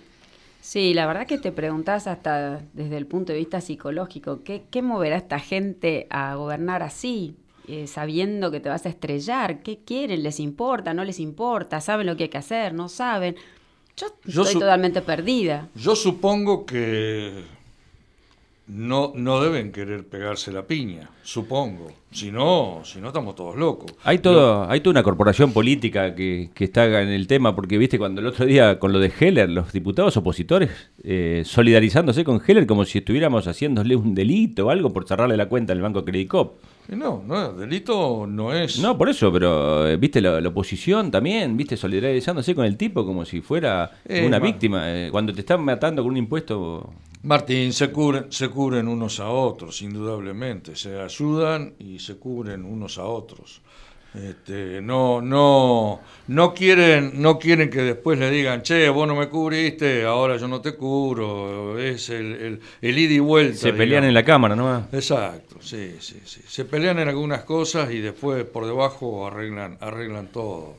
Sí, la verdad que te preguntás hasta desde el punto de vista psicológico, ¿qué, qué moverá a esta gente a gobernar así? Eh, sabiendo que te vas a estrellar, ¿qué quieren? ¿Les importa? ¿No les importa? ¿Saben lo que hay que hacer? ¿No saben? Yo, Yo estoy totalmente perdida. Yo supongo que no, no deben querer pegarse la piña, supongo. Si no, si no estamos todos locos. Hay todo, hay toda una corporación política que, que está en el tema, porque viste cuando el otro día con lo de Heller, los diputados opositores eh, solidarizándose con Heller como si estuviéramos haciéndole un delito o algo por cerrarle la cuenta al Banco Credit Cop. Y no, no, delito no es. No, por eso, pero eh, viste la, la oposición también, viste solidarizándose con el tipo como si fuera Eh, una ma- víctima. Eh, cuando te están matando con un impuesto, Martín, se cubren, se cubren unos a otros, indudablemente. Se ayudan y se cubren unos a otros. Este, no, no, no quieren, no quieren que después le digan, che, vos no me cubriste, ahora yo no te cubro. Es el, el, el ida y vuelta. se pelean en la cámara nomás. Exacto, sí, sí, sí. Se pelean en algunas cosas y después por debajo arreglan, arreglan todo.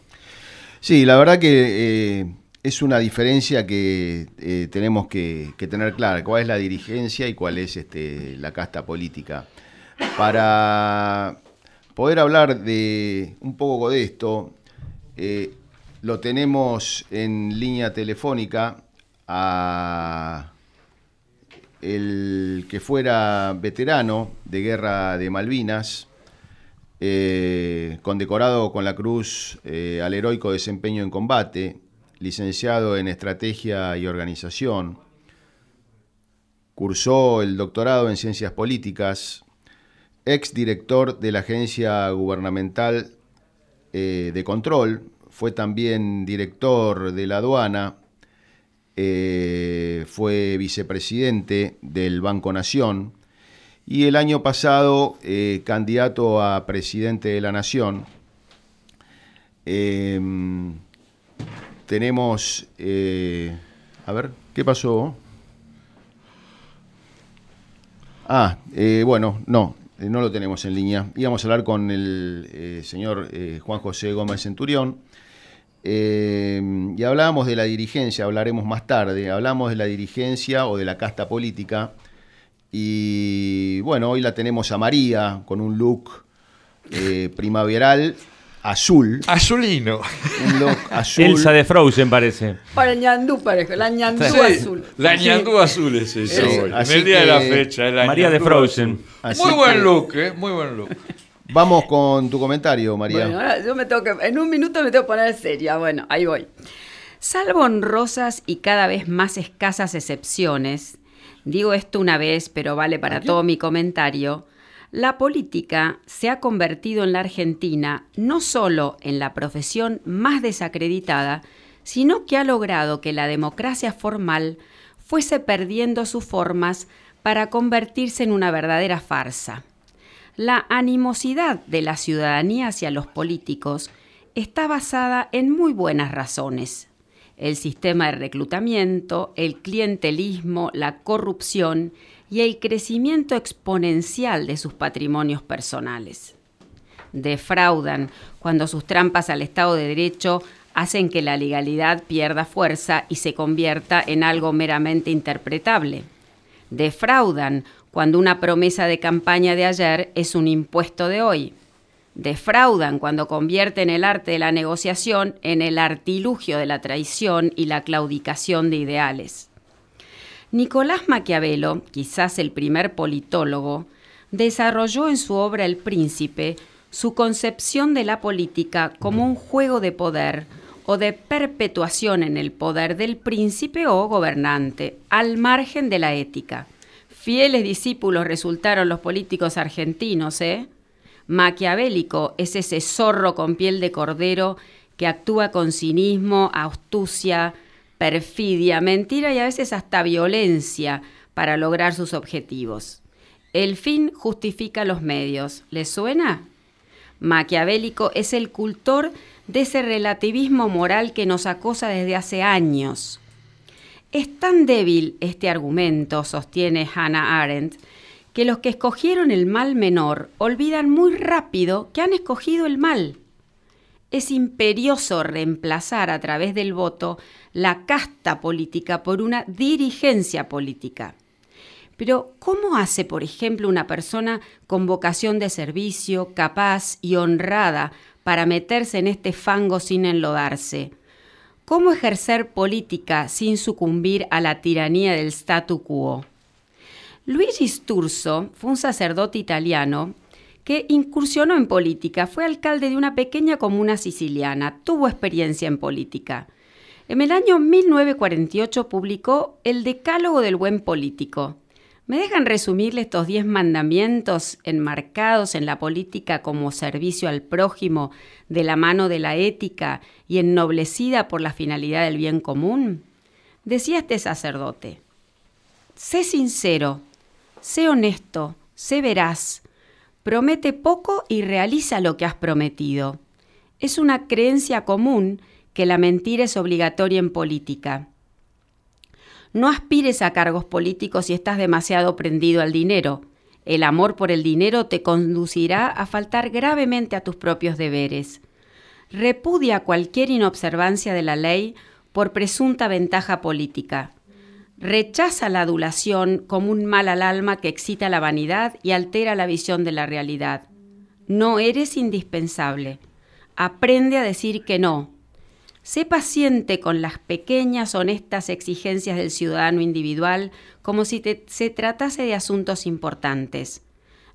Sí, la verdad que eh, es una diferencia que eh, tenemos que, que tener clara, cuál es la dirigencia y cuál es este, la casta política. Para poder hablar de un poco de esto, eh, lo tenemos en línea telefónica a el que fuera veterano de guerra de Malvinas, eh, condecorado con la Cruz eh, al heroico desempeño en combate, licenciado en Estrategia y Organización, cursó el doctorado en Ciencias Políticas, ex director de la Agencia Gubernamental eh, de Control, fue también director de la aduana, eh, fue vicepresidente del Banco Nación y el año pasado eh, candidato a presidente de la Nación. Eh, tenemos, a ver, ¿qué pasó? Ah, bueno, no, no lo tenemos en línea. Íbamos a hablar con el eh, señor eh, Juan José Gómez Centurión. Eh, y hablábamos de la dirigencia, hablaremos más tarde, hablamos de la dirigencia o de la casta política. Y bueno, hoy la tenemos a María con un look eh, primaveral azul. Azulino. Un look azul. Elsa de Frozen parece. Para el ñandú, parece, la ñandú Sí, azul. La ñandú azul es eso. Sí, en el día de la fecha. la María de Frozen. Muy buen que- look, ¿eh? Muy buen look. Vamos con tu comentario, María. Bueno, ahora yo me tengo que, en un minuto me tengo que poner seria. Bueno, ahí voy. Salvo honrosas y cada vez más escasas excepciones, digo esto una vez, pero vale para todo mi comentario, la política se ha convertido en la Argentina no solo en la profesión más desacreditada, sino que ha logrado que la democracia formal fuese perdiendo sus formas para convertirse en una verdadera farsa. La animosidad de la ciudadanía hacia los políticos está basada en muy buenas razones. El sistema de reclutamiento, el clientelismo, la corrupción y el crecimiento exponencial de sus patrimonios personales. Defraudan cuando sus trampas al Estado de Derecho hacen que la legalidad pierda fuerza y se convierta en algo meramente interpretable defraudan cuando una promesa de campaña de ayer es un impuesto de hoy. Defraudan cuando convierten el arte de la negociación en el artilugio de la traición y la claudicación de ideales. Nicolás Maquiavelo, quizás el primer politólogo, desarrolló en su obra El Príncipe su concepción de la política como un juego de poder o de perpetuación en el poder del príncipe o gobernante, al margen de la ética. Fieles discípulos resultaron los políticos argentinos, ¿eh? Maquiavélico es ese zorro con piel de cordero que actúa con cinismo, astucia, perfidia, mentira y a veces hasta violencia para lograr sus objetivos. El fin justifica los medios. ¿Les suena? Maquiavélico es el cultor de ese relativismo moral que nos acosa desde hace años. Es tan débil este argumento, sostiene Hannah Arendt, que los que escogieron el mal menor olvidan muy rápido que han escogido el mal. Es imperioso reemplazar a través del voto la casta política por una dirigencia política. Pero, ¿cómo hace, por ejemplo, una persona con vocación de servicio, capaz y honrada para meterse en este fango sin enlodarse? ¿Cómo ejercer política sin sucumbir a la tiranía del statu quo? Luigi Sturzo fue un sacerdote italiano que incursionó en política, fue alcalde de una pequeña comuna siciliana, tuvo experiencia en política. En el año 1948 publicó El Decálogo del Buen Político. ¿Me dejan resumirle estos diez mandamientos enmarcados en la política como servicio al prójimo de la mano de la ética y ennoblecida por la finalidad del bien común? Decía este sacerdote, sé sincero, sé honesto, sé veraz, promete poco y realiza lo que has prometido. Es una creencia común que la mentira es obligatoria en política. No aspires a cargos políticos si estás demasiado prendido al dinero. El amor por el dinero te conducirá a faltar gravemente a tus propios deberes. Repudia cualquier inobservancia de la ley por presunta ventaja política. Rechaza la adulación como un mal al alma que excita la vanidad y altera la visión de la realidad. No eres indispensable. Aprende a decir que no, Sé paciente con las pequeñas, honestas exigencias del ciudadano individual como si te, se tratase de asuntos importantes.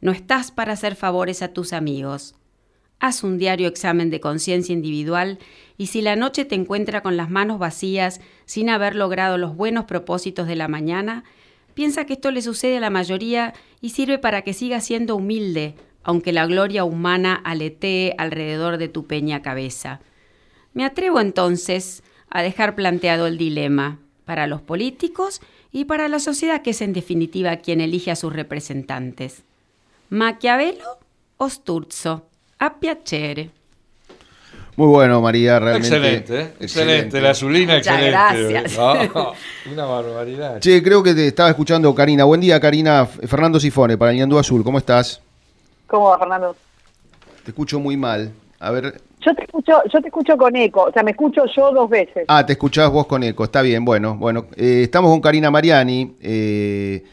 No estás para hacer favores a tus amigos. Haz un diario examen de conciencia individual y si la noche te encuentra con las manos vacías sin haber logrado los buenos propósitos de la mañana, piensa que esto le sucede a la mayoría y sirve para que sigas siendo humilde, aunque la gloria humana aletee alrededor de tu peña cabeza. Me atrevo entonces a dejar planteado el dilema para los políticos y para la sociedad que es en definitiva quien elige a sus representantes. Maquiavelo o Sturzo, a piacere. Muy bueno, María, realmente. Excelente, ¿eh? excelente, La azulina, Muchas excelente. gracias. Ah, una barbaridad. Che, creo que te estaba escuchando Karina. Buen día, Karina. Fernando Sifone, para el Ñandú Azul. ¿Cómo estás? ¿Cómo va, Fernando? Te escucho muy mal. A ver. Yo te escucho, yo te escucho con eco, o sea, me escucho yo dos veces. Ah, te escuchabas vos con eco. Está bien, bueno. bueno eh, Estamos con Karina Mariani, eh,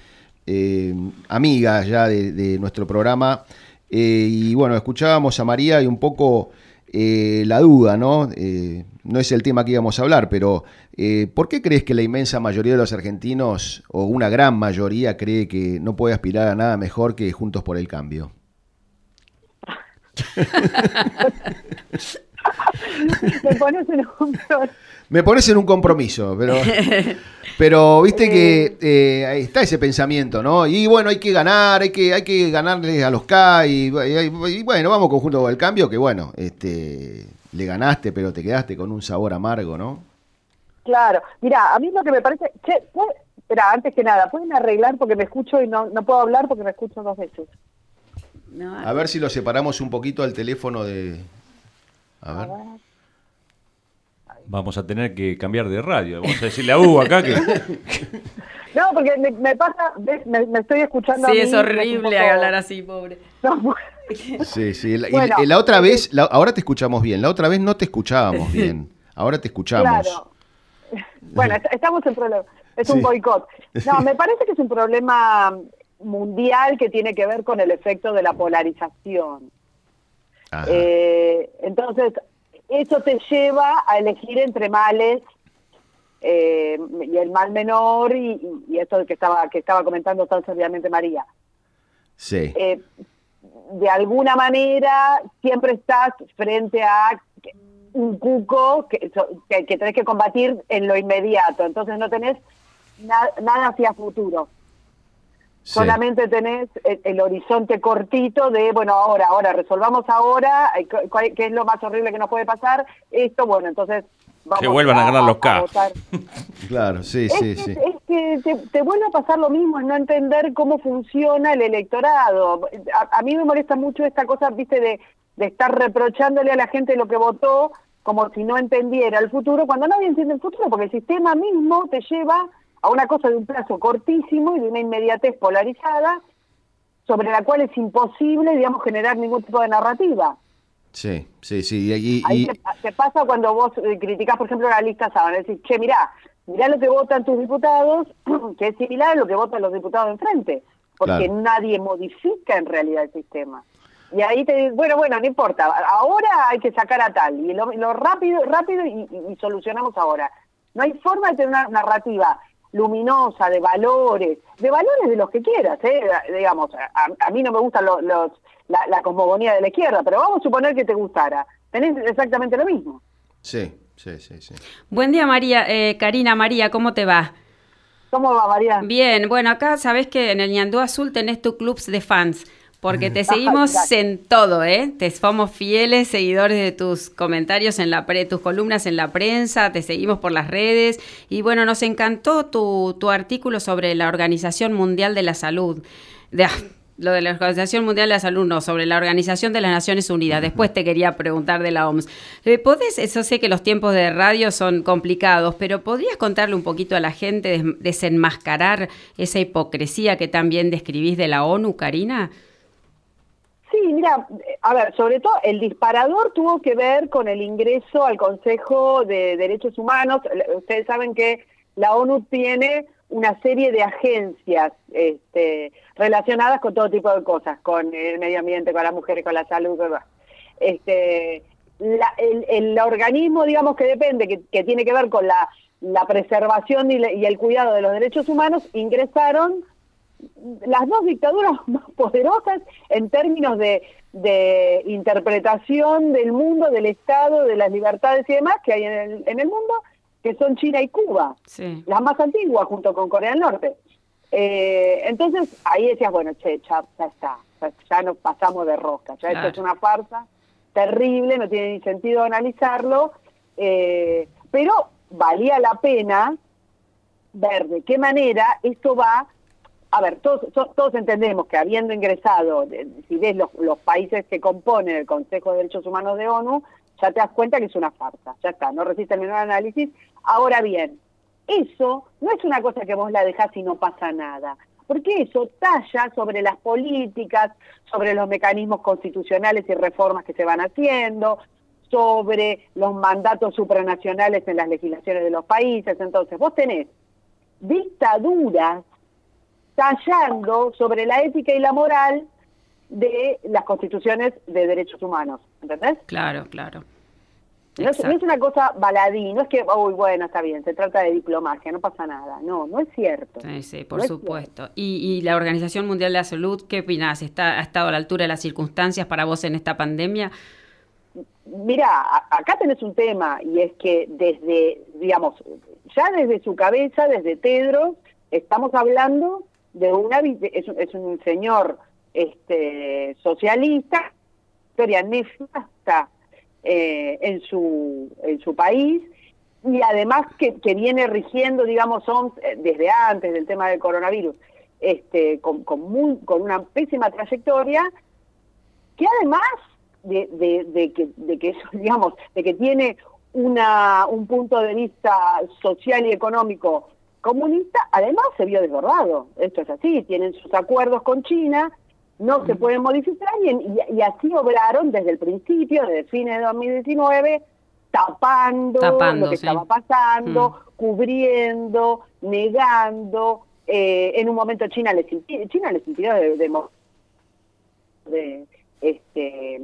eh, amiga ya de, de nuestro programa. Eh, y bueno, escuchábamos a María y un poco eh, la duda, ¿no? Eh, no es el tema que íbamos a hablar, pero eh, ¿por qué crees que la inmensa mayoría de los argentinos, o una gran mayoría, cree que no puede aspirar a nada mejor que Juntos por el Cambio? Me Me pones en un compromiso, pero, pero viste que eh, ahí está ese pensamiento, ¿no? Y bueno, hay que ganar, hay que, hay que ganarle a los K y, y- y bueno, vamos conjunto con el cambio, que bueno, este le ganaste, pero te quedaste con un sabor amargo, ¿no? Claro, mira, a mí lo que me parece, che, ¿puede- espera, antes que nada, ¿pueden arreglar porque me escucho y no, no puedo hablar porque me escucho dos veces? No, A ver si lo separamos un poquito al teléfono de... A ver. Vamos a tener que cambiar de radio. Vamos a decirle a Hugo acá que. No, porque me, me pasa, ves, me, me estoy escuchando a Sí, mí, es horrible poco- hablar así, pobre. No, Sí, sí. La, y- Bueno, y la otra vez, la- ahora te escuchamos bien, la otra vez no te escuchábamos bien. Ahora te escuchamos. Claro. Bueno, est- estamos en problema. Es un boicot. No, me parece que es un problema mundial que tiene que ver con el efecto de la polarización. Eh, entonces, eso te lleva a elegir entre males eh, y el mal menor y, y- esto que estaba que estaba comentando tan seriamente María. sí. Eh, de alguna manera siempre estás frente a un cuco que, que, que tenés que combatir en lo inmediato, entonces no tenés na- nada hacia futuro. Sí. Solamente tenés el, el horizonte cortito de, bueno, ahora, ahora, resolvamos ahora, eh, qué es lo más horrible que nos puede pasar, esto, bueno, entonces vamos Que vuelvan a ganar los K. Claro, sí, Es, sí, que, sí. es que te, te vuelve a pasar lo mismo, es no entender cómo funciona el electorado. A, a mí me molesta mucho esta cosa, viste, de, de estar reprochándole a la gente lo que votó como si no entendiera el futuro, cuando nadie entiende el futuro, porque el sistema mismo te lleva a una cosa de un plazo cortísimo y de una inmediatez polarizada sobre la cual es imposible, digamos, generar ningún tipo de narrativa. Sí, sí, sí. Y, Ahí y- te, te pasa cuando vos eh, criticás, por ejemplo, la lista sábana. Decís, che, mirá, mirá lo que votan tus diputados, que es similar a lo que votan los diputados de enfrente, porque Claro. nadie modifica en realidad el sistema. Y ahí te dices, bueno, bueno, no importa, ahora hay que sacar a tal, y lo, lo rápido, rápido y, y- y solucionamos ahora. No hay forma de tener una narrativa luminosa, de valores, de valores de los que quieras, ¿eh? digamos, a, a mí no me gustan los, los- la, la cosmogonía de la izquierda, pero vamos a suponer que te gustara. Tenés exactamente lo mismo. sí, sí, sí, sí. Buen día, María. Eh, Karina, María, ¿cómo te va? ¿Cómo va, María? Bien, bueno, acá sabés que en el Ñandú Azul tenés tu clubs de fans, porque te seguimos en todo, ¿eh? Te somos fieles seguidores de tus comentarios en la pre, tus columnas en la prensa, te seguimos por las redes y bueno, nos encantó tu, tu artículo sobre la Organización Mundial de la Salud. De, ah, lo de la Organización Mundial de la Salud, no, sobre la Organización de las Naciones Unidas. Después te quería preguntar de la OMS. Eh, ¿Podés, eso sé que los tiempos de radio son complicados, pero ¿podrías contarle un poquito a la gente, des- desenmascarar esa hipocresía que también describís de la ONU, Karina? Sí, mira, a ver, sobre todo el disparador tuvo que ver con el ingreso al Consejo de Derechos Humanos. Ustedes saben que la ONU tiene una serie de agencias este, relacionadas con todo tipo de cosas, con el medio ambiente, con las mujeres, con la salud, este, la- el, el organismo, digamos, que depende, que, que tiene que ver con la, la preservación y, la- y el cuidado de los derechos humanos, ingresaron las dos dictaduras más poderosas en términos de, de interpretación del mundo, del Estado, de las libertades y demás que hay en el, en el mundo, que son China y Cuba, Sí. las más antiguas junto con Corea del Norte. Eh, entonces ahí decías, bueno, che, ya, ya está, ya, ya nos pasamos de rosca, ya Claro. esto es una farsa terrible, no tiene ni sentido analizarlo, eh, pero valía la pena ver de qué manera esto va a ver, todos, to- todos entendemos que habiendo ingresado, si ves los, los países que componen el Consejo de Derechos Humanos de ONU, ya te das cuenta que es una farsa, ya está, no resiste el menor análisis. Ahora bien, eso no es una cosa que vos la dejás y no pasa nada, porque eso talla sobre las políticas, sobre los mecanismos constitucionales y reformas que se van haciendo, sobre los mandatos supranacionales en las legislaciones de los países. Entonces, vos tenés dictaduras tallando sobre la ética y la moral de las constituciones de derechos humanos, ¿entendés? Claro, claro. No es, no es una cosa baladí, no es que, uy, bueno, está bien, se trata de diplomacia, no pasa nada. No, no es cierto. Sí, sí, por No supuesto. Y, y la Organización Mundial de la Salud, ¿qué opinás? ¿Está, ¿Ha estado a la altura de las circunstancias para vos en esta pandemia? Mira, a- acá tenés un tema y es que desde, digamos, ya desde su cabeza, desde Tedros, estamos hablando de una, es, un- es un señor este, socialista, historia nefasta eh, en su en su país y además que, que viene rigiendo, digamos, eh, desde antes del tema del coronavirus, este, con, con, muy, con una pésima trayectoria que además de, de, de que, de que eso, digamos, de que tiene una, un punto de vista social y económico comunista, además se vio desbordado. Esto es así, tienen sus acuerdos con China, no se pueden modificar y, y- y así obraron desde el principio, desde fines de 2019, tapando, Tapando, lo que sí. estaba pasando, cubriendo, negando. eh, en un momento China les impi- China les impidió de, de de, este,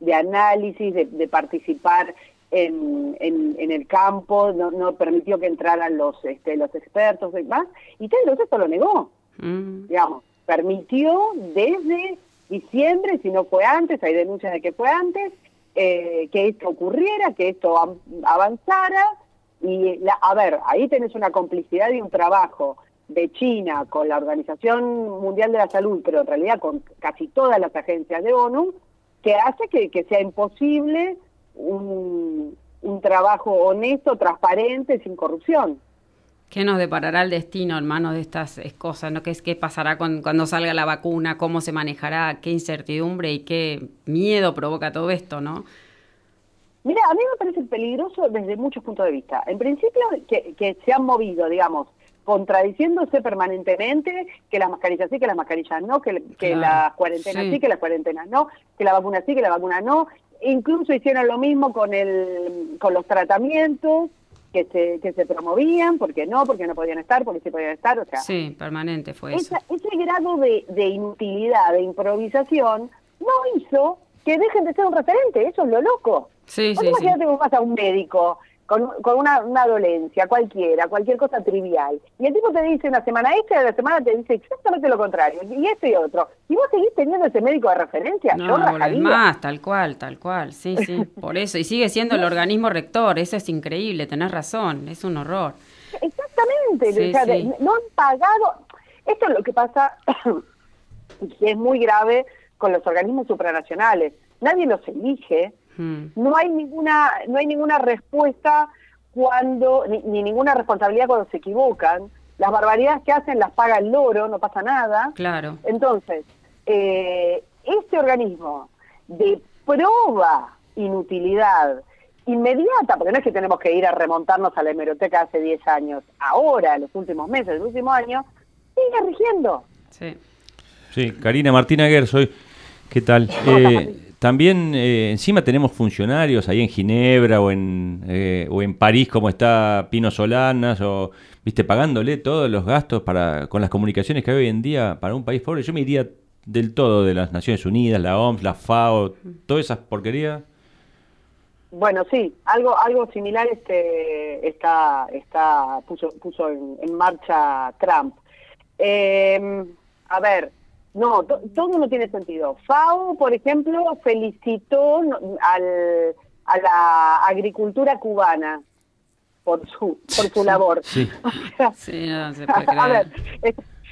de análisis, de, de participar en, en, en el campo, no, no permitió que entraran los, este, los expertos y demás, y Tedros esto lo negó, Mm, digamos, permitió desde diciembre, si no fue antes, hay denuncias de que fue antes, eh, que esto ocurriera, que esto avanzara, y la, a ver, ahí tenés una complicidad y un trabajo de China con la Organización Mundial de la Salud, pero en realidad con casi todas las agencias de ONU, que hace que, que sea imposible un, un trabajo honesto, transparente, sin corrupción. ¿Qué nos deparará el destino, hermano, de estas eh, cosas? ¿no? ¿Qué, es- qué pasará cuando, cuando salga la vacuna? ¿Cómo se manejará? ¿Qué incertidumbre y qué miedo provoca todo esto, no? Mira, a mí me parece peligroso desde muchos puntos de vista. En principio, que, que se han movido, digamos, contradiciéndose permanentemente, que las mascarillas sí, que las mascarillas no, que, que Claro, las cuarentenas sí. sí. que las cuarentenas no, que la vacuna sí, que la vacuna no. Incluso hicieron lo mismo con, el, con los tratamientos que se, que se promovían, porque no, porque no podían estar, porque sí podían estar, o sea, Sí, permanente fue eso. ese grado de, de inutilidad, de improvisación, no hizo que dejen de ser un referente, eso es lo loco. Sí, sí, sí. imagínate que vos vas a un médico con, con una, una dolencia cualquiera, cualquier cosa trivial, y el tipo te dice una semana esta y a la semana te dice exactamente lo contrario, y esto y otro, y vos seguís teniendo ese médico de referencia, No, rajaría. más, tal cual, tal cual, sí, sí, por eso. Y sigue siendo el organismo rector, eso es increíble, tenés razón, es un horror. Exactamente, Sí, o sea, sí. no han pagado. Esto es lo que pasa, que es muy grave con los organismos supranacionales. Nadie los elige, Mm. no hay ninguna, no hay ninguna respuesta cuando, ni, ni ninguna responsabilidad cuando se equivocan. Las barbaridades que hacen las paga el loro, no pasa nada. Claro. Entonces, eh, este organismo de proba inutilidad inmediata, porque no es que tenemos que ir a remontarnos a la hemeroteca hace 10 años, ahora, en los últimos meses, el último año, sigue rigiendo. Sí. Sí, Karina Martina Gersoy, ¿qué tal? Hola, Eh. También eh, encima tenemos funcionarios ahí en Ginebra o en, eh, o en París como está Pino Solanas o, viste, pagándole todos los gastos para con las comunicaciones que hay hoy en día para un país pobre. Yo me iría del todo de las Naciones Unidas, la OMS, la FAO, todas esas porquerías. Bueno, sí, algo algo similar este está está puso puso en, en marcha Trump. Eh, a ver, no, to- todo no tiene sentido. FAO, por ejemplo, felicitó no- al, a la agricultura cubana por su por su labor. Sí. Sí, no se puede a ver,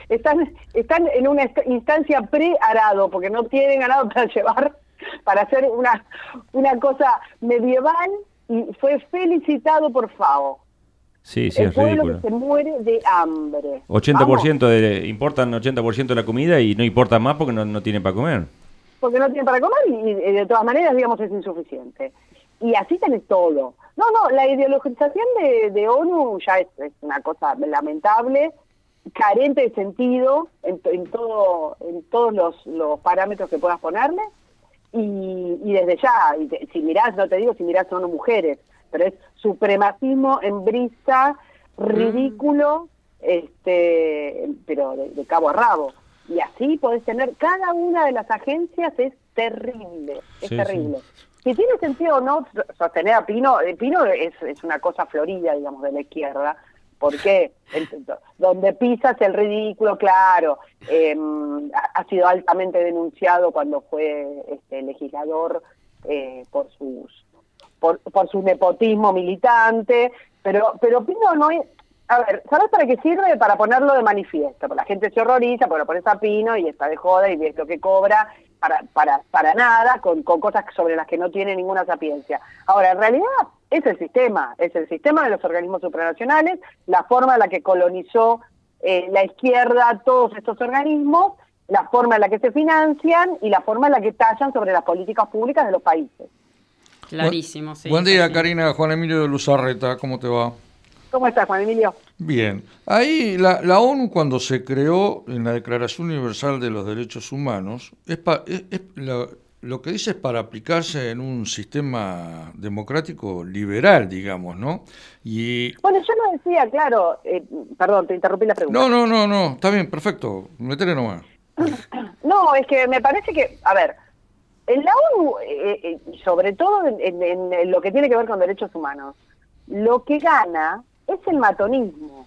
están, están en una instancia pre-arado, porque no tienen arado para llevar, para hacer una, una cosa medieval, y fue felicitado por FAO. Sí, sí, el es pueblo ridículo. que se muere de hambre. 80% de, importan 80% de la comida y no importa más porque no, no tienen para comer. porque no tienen para comer y, y de todas maneras, digamos, es insuficiente. Y así tenés todo. No, no, la ideologización de, de ONU ya es, es una cosa lamentable, carente de sentido en, to- en todo en todos los, los parámetros que puedas ponerle. Y, y desde ya, y te- si mirás, no te digo si mirás ONU Mujeres, pero es supremacismo en brisa, ridículo, este pero de, de cabo a rabo. y así podés tener, cada una de las agencias es terrible, es Sí, terrible. Si tiene sentido o no sostener a Pino, eh, Pino es, es una cosa florida, digamos, de la izquierda, porque el- donde pisas el ridículo, claro, eh, ha ha sido altamente denunciado cuando fue este, legislador eh, por sus por, por su nepotismo militante, pero pero Pino no es a ver, ¿sabes para qué sirve? Para ponerlo de manifiesto. La gente se horroriza, lo pones a Pino y está de joda y ves lo que cobra para, para, para nada, con, con cosas sobre las que no tiene ninguna sapiencia. Ahora, en realidad es el sistema, es el sistema de los organismos supranacionales, la forma en la que colonizó eh, la izquierda todos estos organismos, la forma en la que se financian y la forma en la que tallan sobre las políticas públicas de los países. Clarísimo, sí. Buen día. Karina. Juan Emilio de Luzarreta, ¿cómo te va? ¿Cómo estás, Juan Emilio? Bien. Ahí la, la ONU cuando se creó en la Declaración Universal de los Derechos Humanos, es pa- es- es lo, lo que dice es para aplicarse en un sistema democrático liberal, digamos, ¿no? Y Bueno, yo no decía, claro, eh, perdón, te interrumpí la pregunta. no, no, no, no, está bien, perfecto, metele nomás. No, es que me parece que, a ver, en la ONU, eh, eh, sobre todo en, lo que tiene que ver con derechos humanos, lo que gana es el matonismo,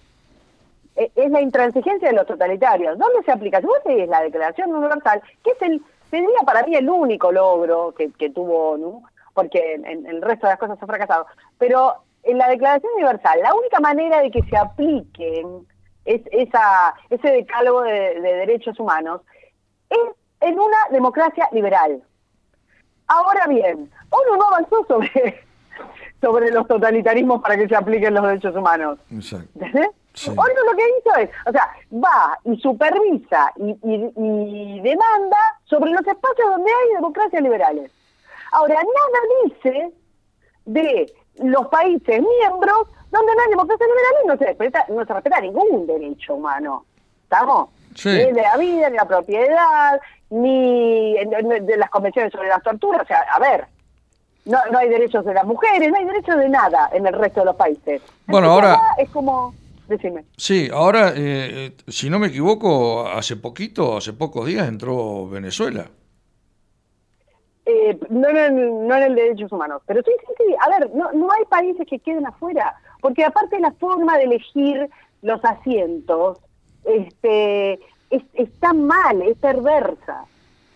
Eh, es la intransigencia de los totalitarios. ¿Dónde se aplica? Si vos lees la Declaración Universal, que es el, sería para mí el único logro que, que tuvo ONU, porque en, en el resto de las cosas ha fracasado, pero en la Declaración Universal, la única manera de que se apliquen es, esa, ese decálogo de, de derechos humanos es en una democracia liberal. Ahora bien, ONU no avanzó sobre, sobre los totalitarismos para que se apliquen los derechos humanos. Exacto. Lo que hizo es, o sea, va y supervisa y, y- y demanda sobre los espacios donde hay democracias liberales. Ahora, nada dice de los países miembros donde no hay democracia liberal y no se respeta, no se respeta ningún derecho humano. ¿Estamos? Sí. Ni el de la vida, ni la propiedad, ni de las convenciones sobre las torturas. O sea, a ver, no, no hay derechos de las mujeres, no hay derechos de nada en el resto de los países. Bueno, Entonces, ahora- Es como, decime. Sí, ahora, eh, eh, si no me equivoco, hace poquito, hace pocos días entró Venezuela. Eh, no, en, no en el de derechos humanos, pero sí, sí, sí. A ver, no, no hay países que queden afuera, porque aparte la forma de elegir los asientos este, es, está mal, es perversa.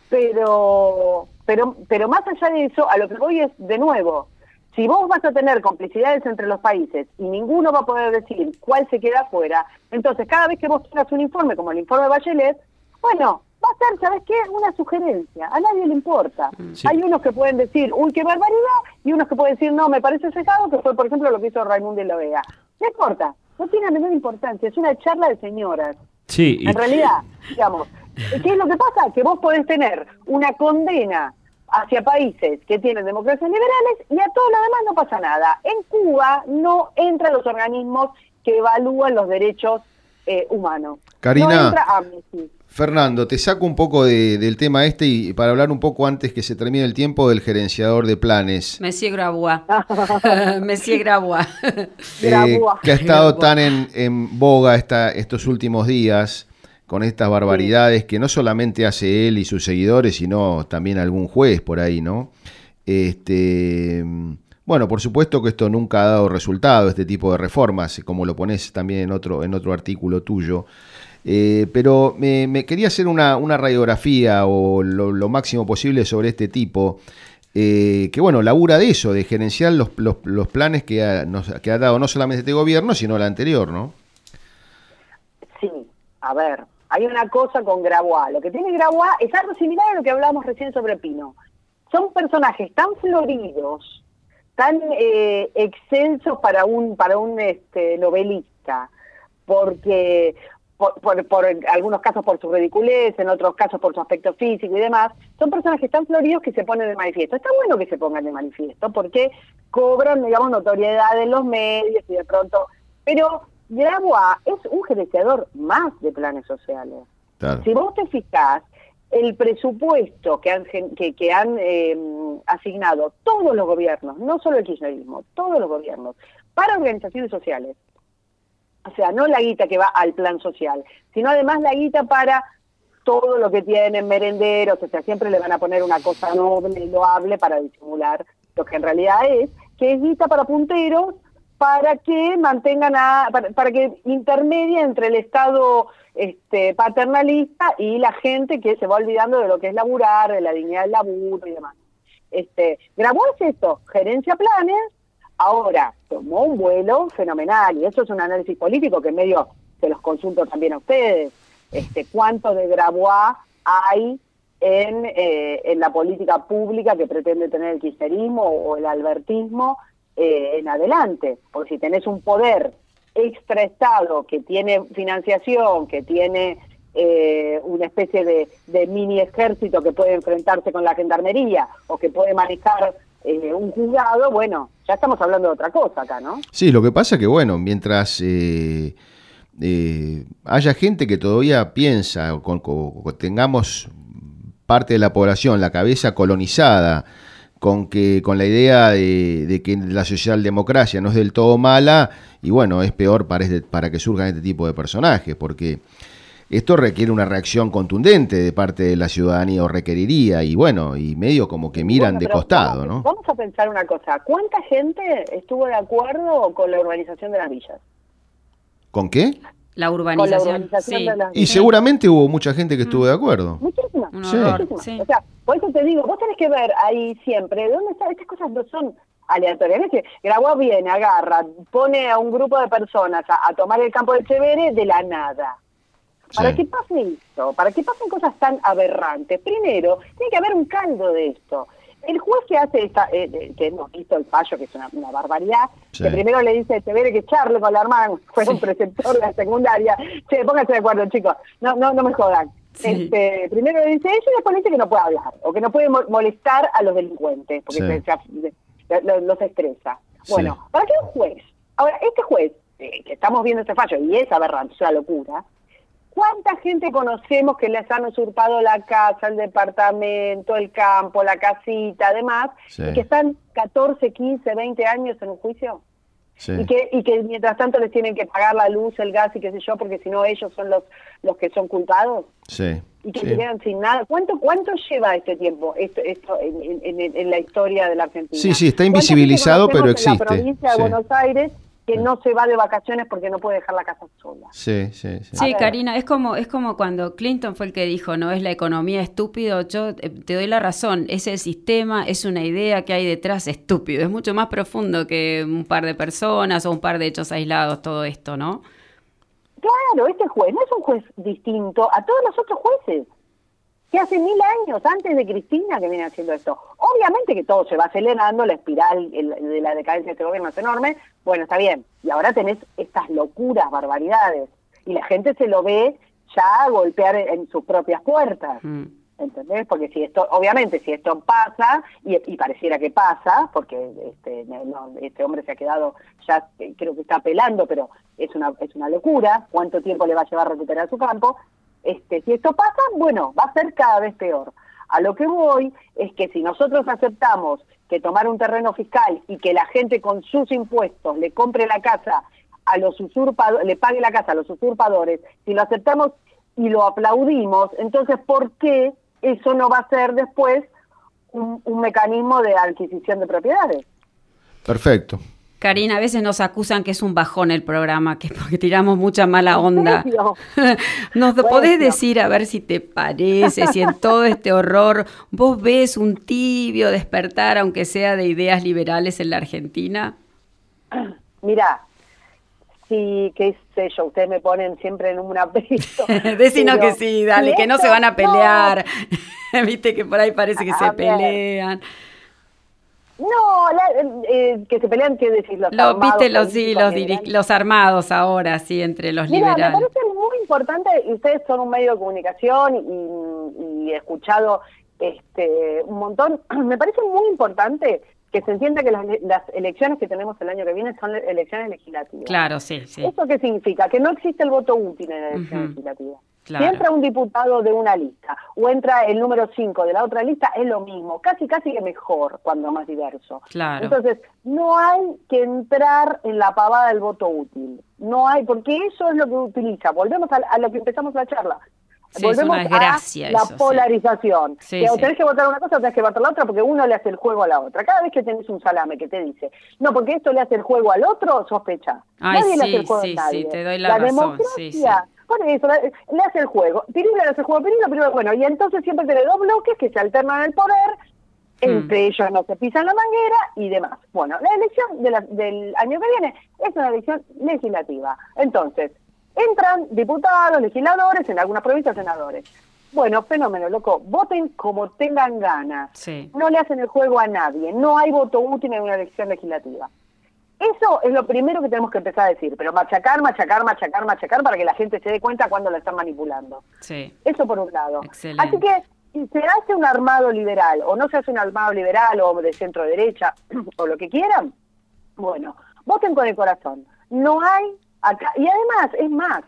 Pero, pero, pero más allá de eso, a lo que voy es, de nuevo, si vos vas a tener complicidades entre los países y ninguno va a poder decir cuál se queda afuera, entonces cada vez que vos tengas un informe como el informe de Bachelet, bueno, va a ser, ¿sabes qué? Una sugerencia, a nadie le importa. Sí. Hay unos que pueden decir, uy, qué barbaridad, y unos que pueden decir, no, me parece cejado, que fue, por ejemplo, lo que hizo Raimundo de la Vega. No importa, no tiene la menor importancia, es una charla de señoras. Sí, En realidad, digamos, ¿qué es lo que pasa? Que vos podés tener una condena hacia países que tienen democracias liberales y a todo lo demás no pasa nada. En Cuba no entran los organismos que evalúan los derechos eh, humanos. Karina. No entra Amnesty. Fernando, te saco un poco de- del tema este y para hablar un poco antes que se termine el tiempo del gerenciador de planes. Monsieur Grabois. Monsieur Grabois. eh, Grabois. que ha estado Grabois. tan en, en boga esta- estos últimos días con estas barbaridades que no solamente hace él y sus seguidores, sino también algún juez por ahí, ¿no? Este, bueno, por supuesto que esto nunca ha dado resultado, este tipo de reformas, como lo pones también en otro, en otro artículo tuyo. Eh, pero me, quería hacer una, radiografía o lo, lo máximo posible sobre este tipo, eh, que bueno, labura de eso, de gerenciar los, los- los planes que ha, nos- que ha dado no solamente este gobierno, sino el anterior, ¿no? Sí, a ver, hay una cosa con Grabois. Lo que tiene Grabois es algo similar a lo que hablábamos recién sobre Pino. Son personajes tan floridos, tan eh, excelsos para un para un este, novelista, porque por, por, algunos casos por su ridiculez, en otros casos por su aspecto físico y demás, son personajes tan floridos que se ponen de manifiesto. Está bueno que se pongan de manifiesto porque cobran, digamos, notoriedad en los medios y de pronto... Pero Grabois es un gerenciador más de planes sociales. Claro. Si vos te fijás, el presupuesto que han, que, que han eh, asignado todos los gobiernos, no solo el kirchnerismo, todos los gobiernos, para organizaciones sociales, o sea, no la guita que va al plan social, sino además la guita para todo lo que tienen, merenderos, o sea, siempre le van a poner una cosa noble y loable para disimular lo que en realidad es, que es guita para punteros para que mantengan a, para, que intermedie entre el Estado este, paternalista y la gente que se va olvidando de lo que es laburar, de la dignidad del laburo y demás. Este, grabó esto, gerencia planes, ahora tomó un vuelo fenomenal, y eso es un análisis político que medio se los consulto también a ustedes. Este, ¿Cuánto de Grabois hay en, eh, en la política pública que pretende tener el kirchnerismo o el albertismo eh, en adelante? Porque si tenés un poder extraestado que tiene financiación, que tiene eh, una especie de, mini ejército que puede enfrentarse con la gendarmería o que puede manejar eh, un juzgado, bueno, ya estamos hablando de otra cosa acá, ¿no? Sí, lo que pasa que, bueno, mientras eh, haya gente que todavía piensa, o, tengamos parte de la población la cabeza colonizada, con que con la idea de, que la socialdemocracia no es del todo mala y bueno es peor para, este, para que surjan este tipo de personajes porque esto requiere una reacción contundente de parte de la ciudadanía o requeriría y bueno, y medio como que miran de costado, ¿no? Vamos a pensar una cosa, ¿cuánta gente estuvo de acuerdo con la urbanización de las villas? ¿Con qué? La urbanización. sí. Y seguramente hubo mucha gente que estuvo de acuerdo. Muchísima. Sí. O sea, por eso te digo, vos tenés que ver ahí siempre, ¿dónde están? Estas cosas no son aleatorias. Es que Grabois viene, agarra, pone a un grupo de personas a, a tomar el campo de Chevere de la nada. Para que pase esto, para que pasen cosas tan aberrantes, primero, tiene que haber un caldo de esto. El juez que hace esta, eh, que hemos visto el fallo, que es una, barbaridad, que primero le dice a Tevere que charle con la hermana, fue un preceptor de la secundaria, che, pónganse de acuerdo, chicos, no, no, no me jodan. Este, primero le dice eso y después le dice que no puede hablar, o que no puede molestar a los delincuentes, porque los, estresa. Bueno, ¿para qué un juez? Ahora, este juez, eh, que estamos viendo este fallo, y es aberrante, es una locura, ¿Cuánta gente conocemos que les han usurpado la casa, el departamento, el campo, la casita, además, y que están 14, 15, 20 años en un juicio? Y, que, y que mientras tanto les tienen que pagar la luz, el gas y qué sé yo, porque si no ellos son los, los que son culpados. Sí. Y que se quedan sin nada. ¿Cuánto, cuánto lleva este tiempo esto, esto en, en, la historia de la Argentina? Sí, sí, está invisibilizado, pero existe. En la provincia de Buenos Aires que no se va de vacaciones porque no puede dejar la casa sola. Sí, sí, sí. Sí, Karina, es como, es como cuando Clinton fue el que dijo, no es la economía estúpido, yo eh, te doy la razón, es el sistema, es una idea que hay detrás estúpido, es mucho más profundo que un par de personas o un par de hechos aislados, todo esto, ¿no? Claro, este juez no es un juez distinto a todos los otros jueces que hace mil años antes de Cristina que viene haciendo esto. Obviamente que todo se va acelerando, la espiral de la decadencia de este gobierno es enorme, bueno, está bien, y ahora tenés estas locuras, barbaridades, y la gente se lo ve ya golpear en, sus propias puertas. Mm. ¿Entendés? Porque si esto, obviamente, si esto pasa, y, pareciera que pasa, porque este, este hombre se ha quedado, ya creo que está apelando, pero es una, es una locura, cuánto tiempo le va a llevar a recuperar su campo, este, si esto pasa, bueno, va a ser cada vez peor. A lo que voy es que si nosotros aceptamos que tomar un terreno fiscal y que la gente con sus impuestos le compre la casa a los usurpadores, le pague la casa a los usurpadores, si lo aceptamos y lo aplaudimos, entonces ¿por qué eso no va a ser después un, un mecanismo de adquisición de propiedades? Perfecto. Karina, a veces nos acusan que es un bajón el programa, que porque tiramos mucha mala onda. ¿Nos podés decir, a ver si te parece, si en todo este horror vos ves un tibio despertar, aunque sea de ideas liberales en la Argentina? Mira, sí, qué sé yo, ustedes me ponen siempre en una aprieto. Decinos que sí, dale, que no se van a pelear. Viste que por ahí parece que se pelean. No, eh, eh, que se pelean, ¿qué decir? Los Lo, viste los, sí, los, los, armados ahora, sí, entre los Mira, liberales. Me parece muy importante, y ustedes son un medio de comunicación y, he escuchado este un montón, me parece muy importante que se entienda que las, las, elecciones que tenemos el año que viene son elecciones legislativas. Claro, sí, sí. ¿Eso qué significa? Que no existe el voto útil en la elección legislativa. Si entra un diputado de una lista o entra el número 5 de la otra lista, es lo mismo, casi casi que mejor cuando más diverso. Entonces, no hay que entrar en la pavada del voto útil. No hay, porque eso es lo que utiliza. Volvemos a, lo que empezamos la charla. Sí, es Volvemos una desgracia a la eso, polarización. Sí, que o tenés que votar una cosa o tenés que votar la otra porque uno le hace el juego a la otra. Cada vez que tenés un salame que te dice, no, porque esto le hace el juego al otro, sospecha. Ay, Nadie le hace el juego a nadie. sí, te doy la razón, democracia. Por eso, le hace el juego. Pirula le hace el juego a Pirula, Pirula, bueno, y entonces siempre tenés dos bloques que se alternan el poder, Hmm. entre ellos no se pisan la manguera y demás. Bueno, la elección de la- del año que viene es una elección legislativa. Entonces, entran diputados, legisladores, en algunas provincias senadores. Bueno, fenómeno, loco, voten como tengan ganas. Sí. No le hacen el juego a nadie, no hay voto útil en una elección legislativa. Eso es lo primero que tenemos que empezar a decir, pero machacar, machacar, machacar, machacar para que la gente se dé cuenta cuando la están manipulando. Sí. Eso por un lado. Excelente. Así que si se hace un armado liberal o no se hace un armado liberal o de centro derecha o lo que quieran, bueno, voten con el corazón. No hay acá y además es más,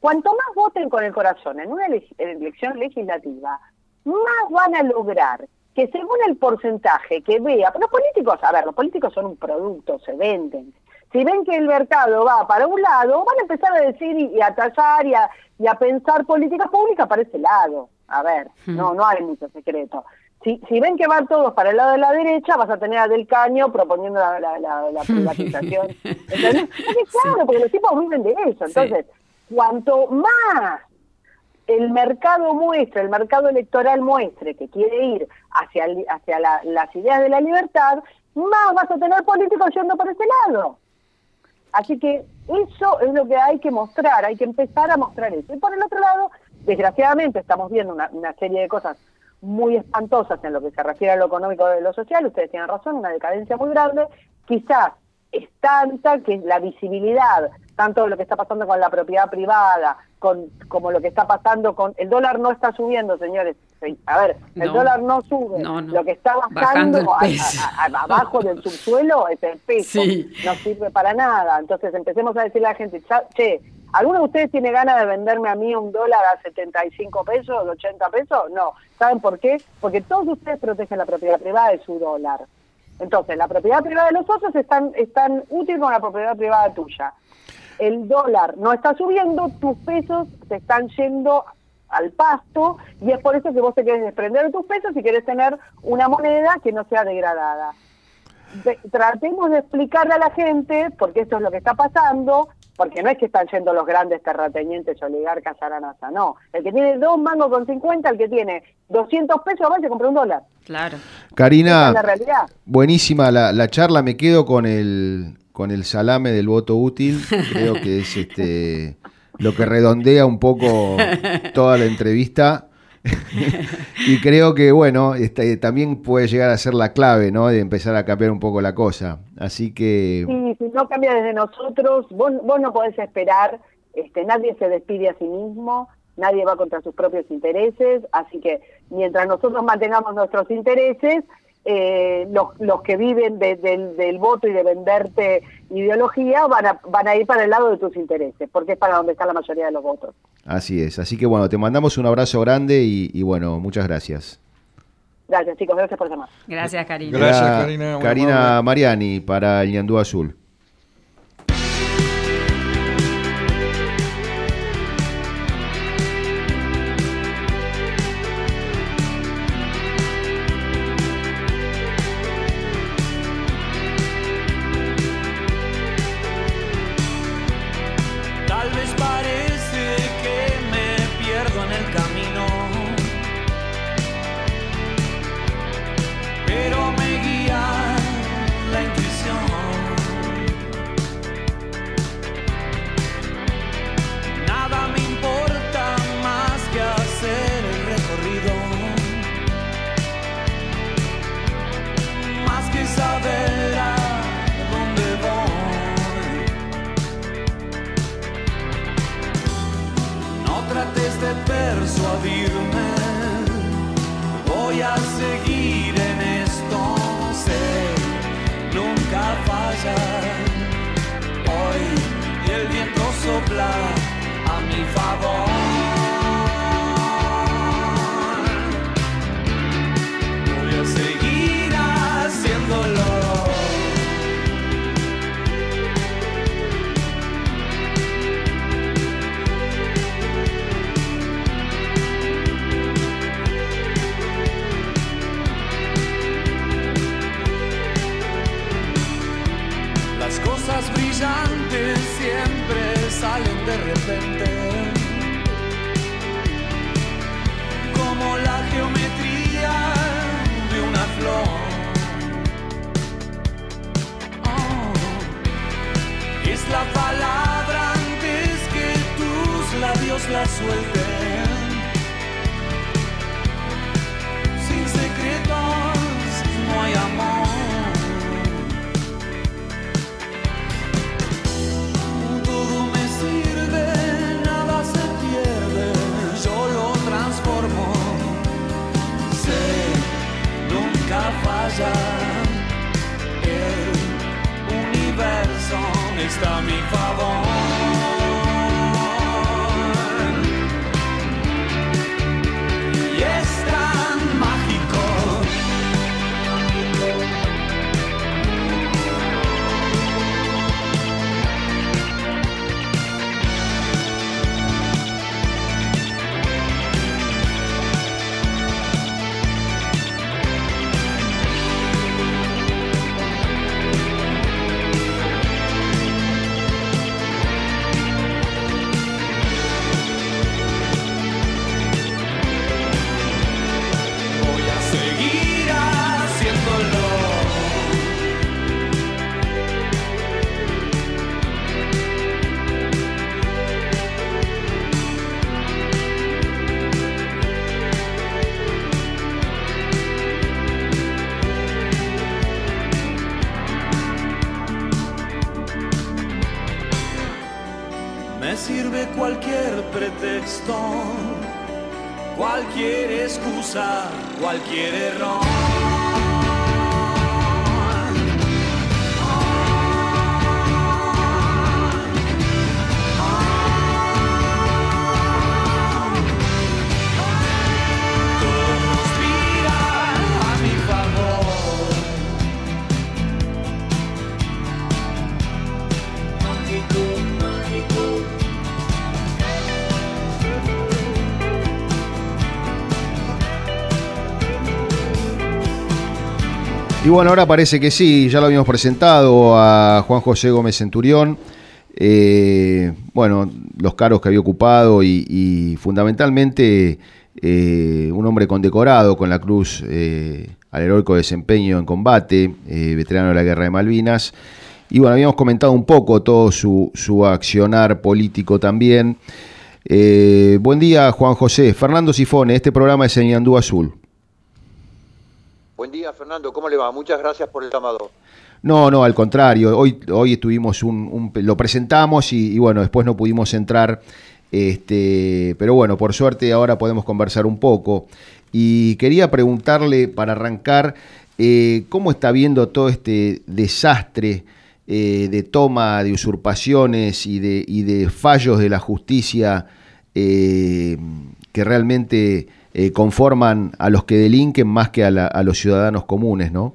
cuanto más voten con el corazón en una ele- elección legislativa, más van a lograr que según el porcentaje que vea, los políticos, a ver, los políticos son un producto, se venden. Si ven que el mercado va para un lado, van a empezar a decir y, a tallar y a, y a pensar políticas públicas para ese lado. A ver, no, no hay mucho secreto. Si, si ven que van todos para el lado de la derecha, vas a tener a Del Caño proponiendo la, la, la- la privatización. Es que claro, porque los tipos viven de eso. Entonces, cuanto más el mercado muestre, el mercado electoral muestre que quiere ir hacia, el- hacia la- las ideas de la libertad, más vas a tener políticos yendo por ese lado. Así que eso es lo que hay que mostrar, hay que empezar a mostrar eso. Y por el otro lado, desgraciadamente estamos viendo una, una serie de cosas muy espantosas en lo que se refiere a lo económico y lo social, ustedes tienen razón, una decadencia muy grande, quizás es tanta que la visibilidad, tanto lo que está pasando con la propiedad privada, con, como lo que está pasando con... El dólar no está subiendo, señores. A ver, el No. dólar no sube. No, no. Lo que está Bajando bajando el a- peso. a- a- abajo del subsuelo es el peso. Sí. No sirve para nada. Entonces empecemos a decirle a la gente, "Cha- che, ¿alguno de ustedes tiene ganas de venderme a mí un dólar a 75 pesos, 80 pesos? No. ¿Saben por qué? Porque todos ustedes protegen la propiedad privada de su dólar. Entonces, la propiedad privada de los otros es tan, es tan útil como la propiedad privada tuya. El dólar no está subiendo, tus pesos se están yendo al pasto y es por eso que vos te querés desprender de tus pesos y querés tener una moneda que no sea degradada. De- tratemos de explicarle a la gente, porque esto es lo que está pasando, porque no es que están yendo los grandes terratenientes oligarcas a la NASA, no. El que tiene dos mangos con 50, el que tiene 200 pesos, va y se compra un dólar. Claro. Karina, es la realidad. buenísima la, la charla, me quedo con el, con el salame del voto útil, creo que es este lo que redondea un poco toda la entrevista. y creo que, bueno, este, también puede llegar a ser la clave, ¿no? De empezar a cambiar un poco la cosa. Así que, Sí, si no cambia desde nosotros, vos, vos no podés esperar, este, nadie se despide a sí mismo, nadie va contra sus propios intereses, así que mientras nosotros mantengamos nuestros intereses, eh, los, los que viven de- del, del voto y de venderte ideología van a, van a ir para el lado de tus intereses, porque es para donde está la mayoría de los votos. así es. Así que, bueno, te mandamos un abrazo grande y, y bueno, muchas gracias. Gracias chicos, gracias por llamar. Gracias, Karina. Gracias, Karina, Karina. Mariani para el Ñandú Azul. Cualquier error. Y bueno, ahora parece que sí, ya lo habíamos presentado a Juan José Gómez Centurión. Eh, bueno, los cargos que había ocupado y, fundamentalmente eh, un hombre condecorado con la cruz eh, al heroico desempeño en combate, veterano de la Guerra de Malvinas. Y bueno, habíamos comentado un poco todo su, su accionar político también. Buen día, Juan José. Fernando Sifone, este programa es en Yandú Azul. Buen día, Fernando. ¿Cómo le va? Muchas gracias por el llamado. No, no, al contrario. Hoy, hoy estuvimos un, un- lo presentamos y, bueno, después no pudimos entrar. Este, pero bueno, por suerte ahora podemos conversar un poco. Y quería preguntarle para arrancar eh, cómo está viendo todo este desastre eh, de toma de usurpaciones y de, y de fallos de la justicia eh, que realmente eh, conforman a los que delinquen más que a, la- a los ciudadanos comunes, ¿no?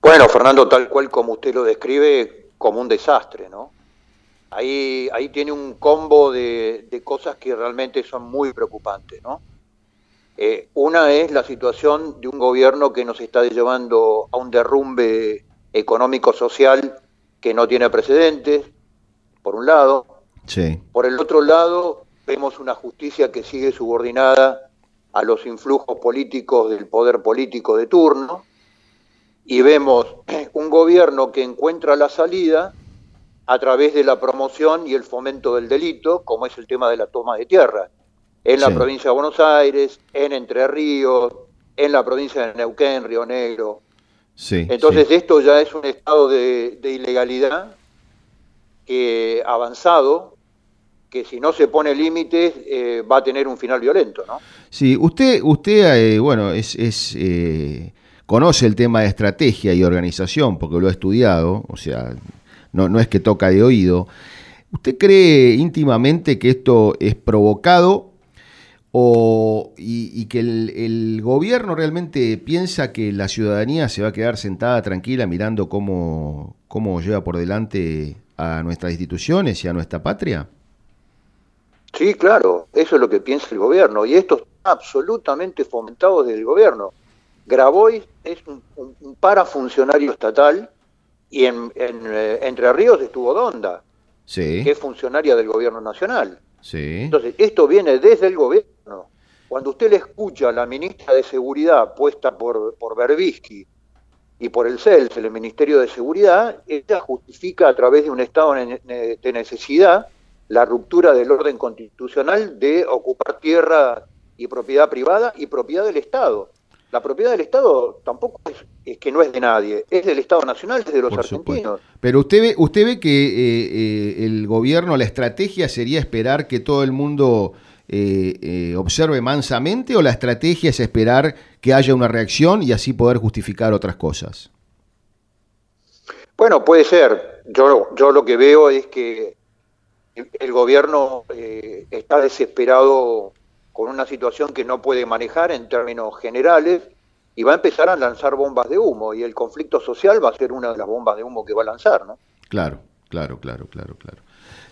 Bueno, Fernando, tal cual como usted lo describe, como un desastre, ¿no? Ahí, ahí tiene un combo de, de cosas que realmente son muy preocupantes, ¿no? Eh, una es la situación de un gobierno que nos está llevando a un derrumbe económico-social que no tiene precedentes, por un lado. Sí. Por el otro lado, vemos una justicia que sigue subordinada a los influjos políticos del poder político de turno y vemos un gobierno que encuentra la salida a través de la promoción y el fomento del delito, como es el tema de la toma de tierra, en la Sí. provincia de Buenos Aires, en Entre Ríos, en la provincia de Neuquén, Río Negro. Sí. Entonces sí. esto ya es un estado de, de ilegalidad que avanzado, que si no se pone límites eh, va a tener un final violento, ¿no? Sí, usted, usted eh, bueno, es, es, eh, conoce el tema de estrategia y organización porque lo ha estudiado, o sea, no, no es que toca de oído. ¿Usted cree íntimamente que esto es provocado o, y, que el, el gobierno realmente piensa que la ciudadanía se va a quedar sentada tranquila mirando cómo, cómo lleva por delante a nuestras instituciones y a nuestra patria? Sí, claro, eso es lo que piensa el gobierno y esto está absolutamente fomentado desde el gobierno. Grabois es un, un- un parafuncionario estatal y en, en, eh, Entre Ríos estuvo Donda, Sí, que es funcionaria del gobierno nacional. sí, Entonces, esto viene desde el gobierno. Cuando usted le escucha a la ministra de Seguridad puesta por, por Berbisky y por el CELS, el Ministerio de Seguridad, ella justifica a través de un estado de necesidad la ruptura del orden constitucional de ocupar tierra y propiedad privada y propiedad del Estado. La propiedad del Estado tampoco es, que no es de nadie, es del Estado Nacional, es de los argentinos. Pero usted ve, usted ve que eh, eh, el gobierno, la estrategia sería esperar que todo el mundo eh, observe mansamente o la estrategia es esperar que haya una reacción y así poder justificar otras cosas. Bueno, puede ser. Yo, yo lo que veo es que el gobierno está desesperado con una situación que no puede manejar en términos generales y va a empezar a lanzar bombas de humo y el conflicto social va a ser una de las bombas de humo que va a lanzar, ¿no? Claro, claro, claro, claro, claro.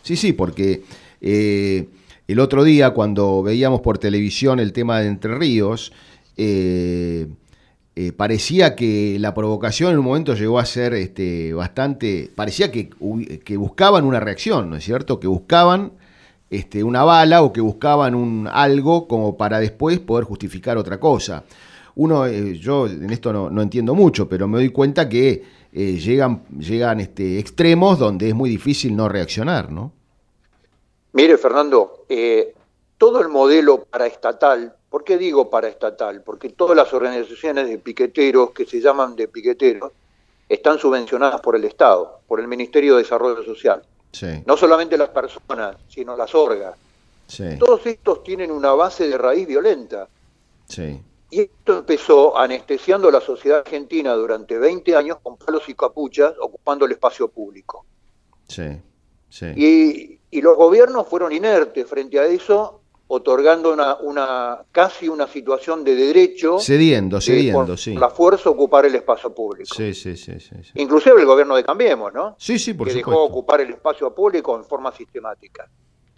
Sí, sí, porque eh, el otro día cuando veíamos por televisión el tema de Entre Ríos, eh, eh, parecía que la provocación en un momento llegó a ser este, bastante, parecía que, que buscaban una reacción, ¿no es cierto? Que buscaban este, una bala o que buscaban un algo como para después poder justificar otra cosa. Uno, eh, yo en esto no, entiendo mucho, pero me doy cuenta que eh, llegan, llegan este, extremos donde es muy difícil no reaccionar, ¿no? Mire, Fernando, todo el modelo paraestatal, ¿por qué digo paraestatal? Porque todas las organizaciones de piqueteros que se llaman de piqueteros están subvencionadas por el Estado, por el Ministerio de Desarrollo Social. No solamente las personas, sino las orgas. Todos estos tienen una base de raíz violenta. Y esto empezó anestesiando a la sociedad argentina durante 20 años con palos y capuchas ocupando el espacio público. Y, y, los gobiernos fueron inertes frente a eso otorgando una, una casi una situación de derecho. Cediendo, cediendo, sí. La fuerza ocupar el espacio público. Sí, sí, sí, Inclusive el gobierno de Cambiemos, ¿no? Sí, sí, por que dejó ocupar el espacio público en forma sistemática.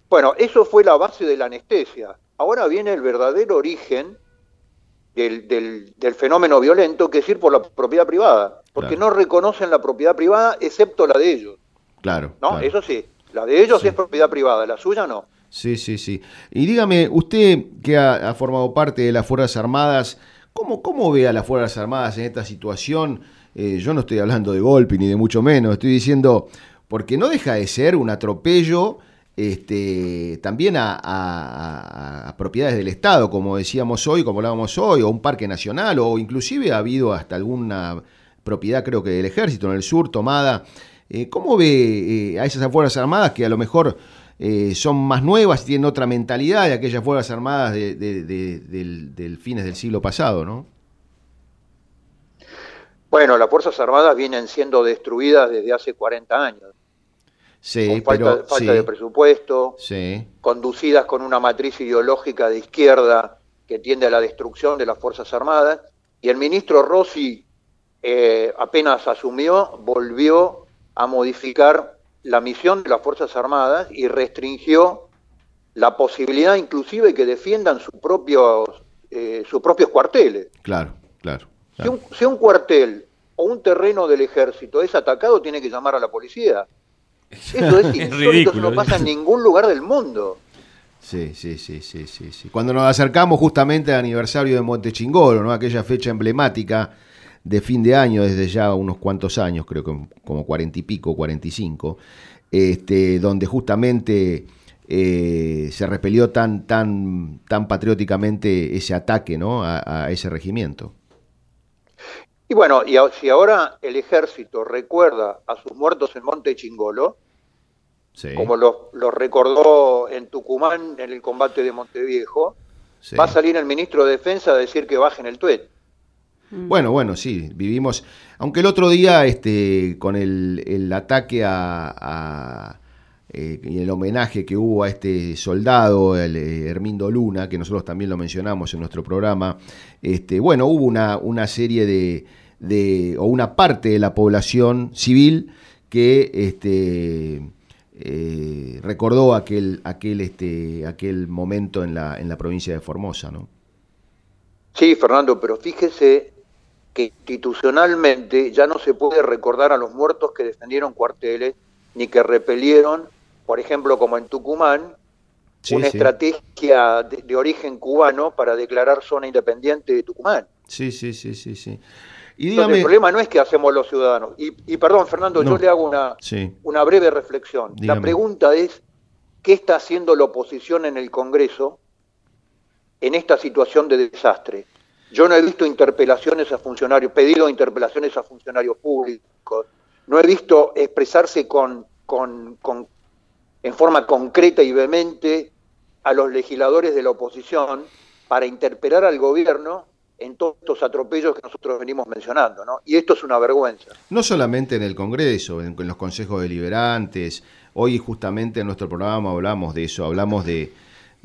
Bueno, eso fue la base de la anestesia. Ahora viene el verdadero origen del, del, fenómeno violento, que es ir por la propiedad privada. Porque no reconocen la propiedad privada excepto la de ellos. Claro. ¿No? Eso sí, la de ellos es propiedad privada, la suya no. Sí, sí, sí. Y dígame, usted que ha, formado parte de las Fuerzas Armadas, ¿cómo, ¿cómo, ve a las Fuerzas Armadas en esta situación? Eh, yo no estoy hablando de golpe ni de mucho menos, estoy diciendo, porque no deja de ser un atropello este, también a, propiedades del Estado, como decíamos hoy, como hablábamos hoy, o un parque nacional, o inclusive ha habido hasta alguna propiedad, creo que del ejército en el sur, tomada. Eh, ¿Cómo ve eh, a esas Fuerzas Armadas que a lo mejor eh, son más nuevas y tienen otra mentalidad de aquellas Fuerzas Armadas de, del, fines del siglo pasado, ¿no? Bueno, las Fuerzas Armadas vienen siendo destruidas desde hace 40 años. Sí, con falta, falta de presupuesto, conducidas con una matriz ideológica de izquierda que tiende a la destrucción de las Fuerzas Armadas. Y el ministro Rossi, eh, apenas asumió, volvió a modificar la misión de las Fuerzas Armadas y restringió la posibilidad inclusive que defiendan sus propios, eh, sus propios cuarteles. Claro, claro. Si, un, cuartel o un terreno del ejército es atacado, tiene que llamar a la policía. Eso es insólito, eso no pasa en ningún lugar del mundo. Sí, sí, sí, sí, sí, sí. Cuando nos acercamos justamente al aniversario de Montechingolo, ¿no? aquella fecha emblemática de fin de año desde ya unos cuantos años, creo que como cuarenta y pico, cuarenta y cinco, este, donde justamente eh, se repelió tan, tan, tan patrióticamente ese ataque ¿no? a, ese regimiento. Y bueno, y si ahora el ejército recuerda a sus muertos en Monte Chingolo, como los lo recordó en Tucumán en el combate de Monteviejo, va a salir el ministro de Defensa a decir que bajen el tuet. Mm. Bueno, bueno, sí, vivimos. Aunque el otro día, este, con el, ataque a, eh, y el homenaje que hubo a este soldado, el eh, Hermindo Luna, que nosotros también lo mencionamos en nuestro programa, este, bueno, hubo una, una serie de, de, o una parte de la población civil que este, eh, recordó aquel, aquel, este, aquel momento en la, en la provincia de Formosa, ¿no? Sí, Fernando, pero fíjese que institucionalmente ya no se puede recordar a los muertos que defendieron cuarteles ni que repelieron, por ejemplo, como en Tucumán, una estrategia de, origen cubano para declarar zona independiente de Tucumán. Sí, sí, sí, sí, sí. Y el problema no es que hacemos los ciudadanos. Y, perdón, Fernando, yo le hago una, una breve reflexión. La pregunta es, qué está haciendo la oposición en el Congreso en esta situación de desastre. Yo no he visto interpelaciones a funcionarios, pedido interpelaciones a funcionarios públicos, no he visto expresarse con, con, con, en forma concreta y vehemente a los legisladores de la oposición para interpelar al gobierno en todos estos atropellos que nosotros venimos mencionando, ¿no? Y esto es una vergüenza. No solamente en el Congreso, en, en los consejos deliberantes, hoy justamente en nuestro programa hablamos de eso, hablamos de,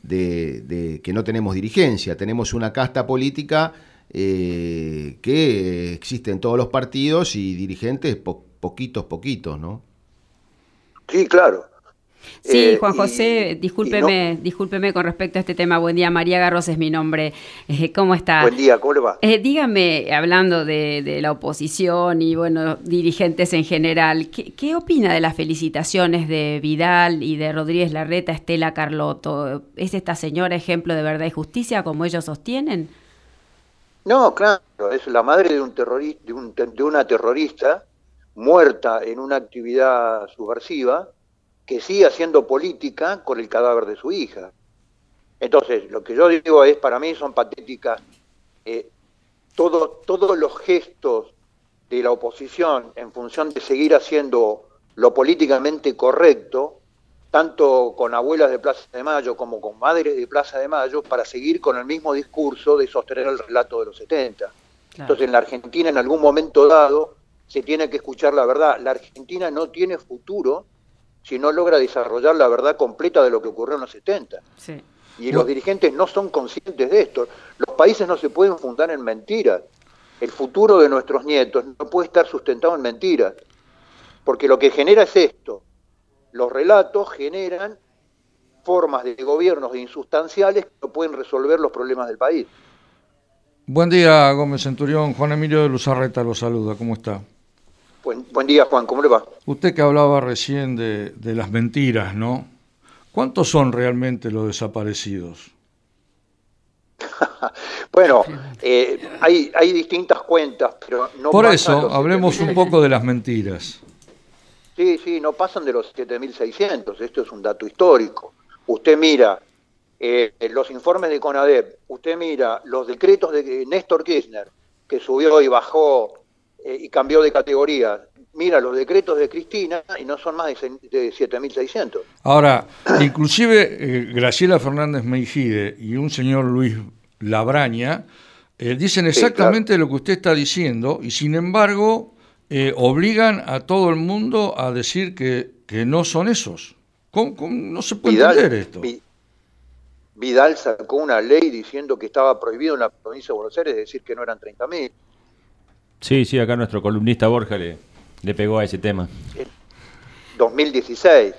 de, de que no tenemos dirigencia, tenemos una casta política eh, que existe en todos los partidos y dirigentes po poquitos, poquitos, ¿no? Sí, claro. Sí, eh, Juan José, y, discúlpeme, y no... discúlpeme con respecto a este tema. Buen día, María Garros es mi nombre. Eh, ¿Cómo está? Buen día, ¿cómo le va? Eh, dígame, hablando de, de, la oposición y, bueno, dirigentes en general, ¿qué, ¿qué, opina de las felicitaciones de Vidal y de Rodríguez Larreta, Estela Carlotto? ¿Es esta señora ejemplo de verdad y justicia, como ellos sostienen? No, claro, es la madre de, un terrorista, de, un, de una terrorista muerta en una actividad subversiva que sigue haciendo política con el cadáver de su hija. Entonces, lo que yo digo es, para mí son patéticas eh, todo, todos los gestos de la oposición en función de seguir haciendo lo políticamente correcto, tanto con abuelas de Plaza de Mayo como con madres de Plaza de Mayo, para seguir con el mismo discurso de sostener el relato de los 70. Claro. Entonces, en la Argentina, en algún momento dado, se tiene que escuchar la verdad. La Argentina no tiene futuro si no logra desarrollar la verdad completa de lo que ocurrió en los 70. Sí. Y los dirigentes no son conscientes de esto. Los países no se pueden fundar en mentiras. El futuro de nuestros nietos no puede estar sustentado en mentiras. Porque lo que genera es esto. Los relatos generan formas de gobiernos insustanciales que no pueden resolver los problemas del país. Buen día, Gómez Centurión. Juan Emilio de Luzarreta lo saluda. ¿Cómo está? Buen, buen, día, Juan, ¿cómo le va? Usted que hablaba recién de, de, las mentiras, ¿no? ¿Cuántos son realmente los desaparecidos? bueno, eh, hay, hay, distintas cuentas, pero no Por eso, hablemos un poco de las mentiras. Sí, sí, no pasan de los 7.600, esto es un dato histórico. Usted mira eh, los informes de CONADEP, usted mira los decretos de Néstor Kirchner, que subió y bajó eh, y cambió de categoría. Mira los decretos de Cristina y no son más de, de 7.600. Ahora, inclusive eh, Graciela Fernández Meijide y un señor Luis Labraña eh, dicen exactamente sí, claro. lo que usted está diciendo y sin embargo obligan a todo el mundo a decir que, que no son esos. ¿Cómo, cómo no se puede Vidal, entender esto? Vidal sacó una ley diciendo que estaba prohibido en la provincia de Buenos Aires decir que no eran 30.000. Sí, sí, acá nuestro columnista Borja le, pegó a ese tema. 2016.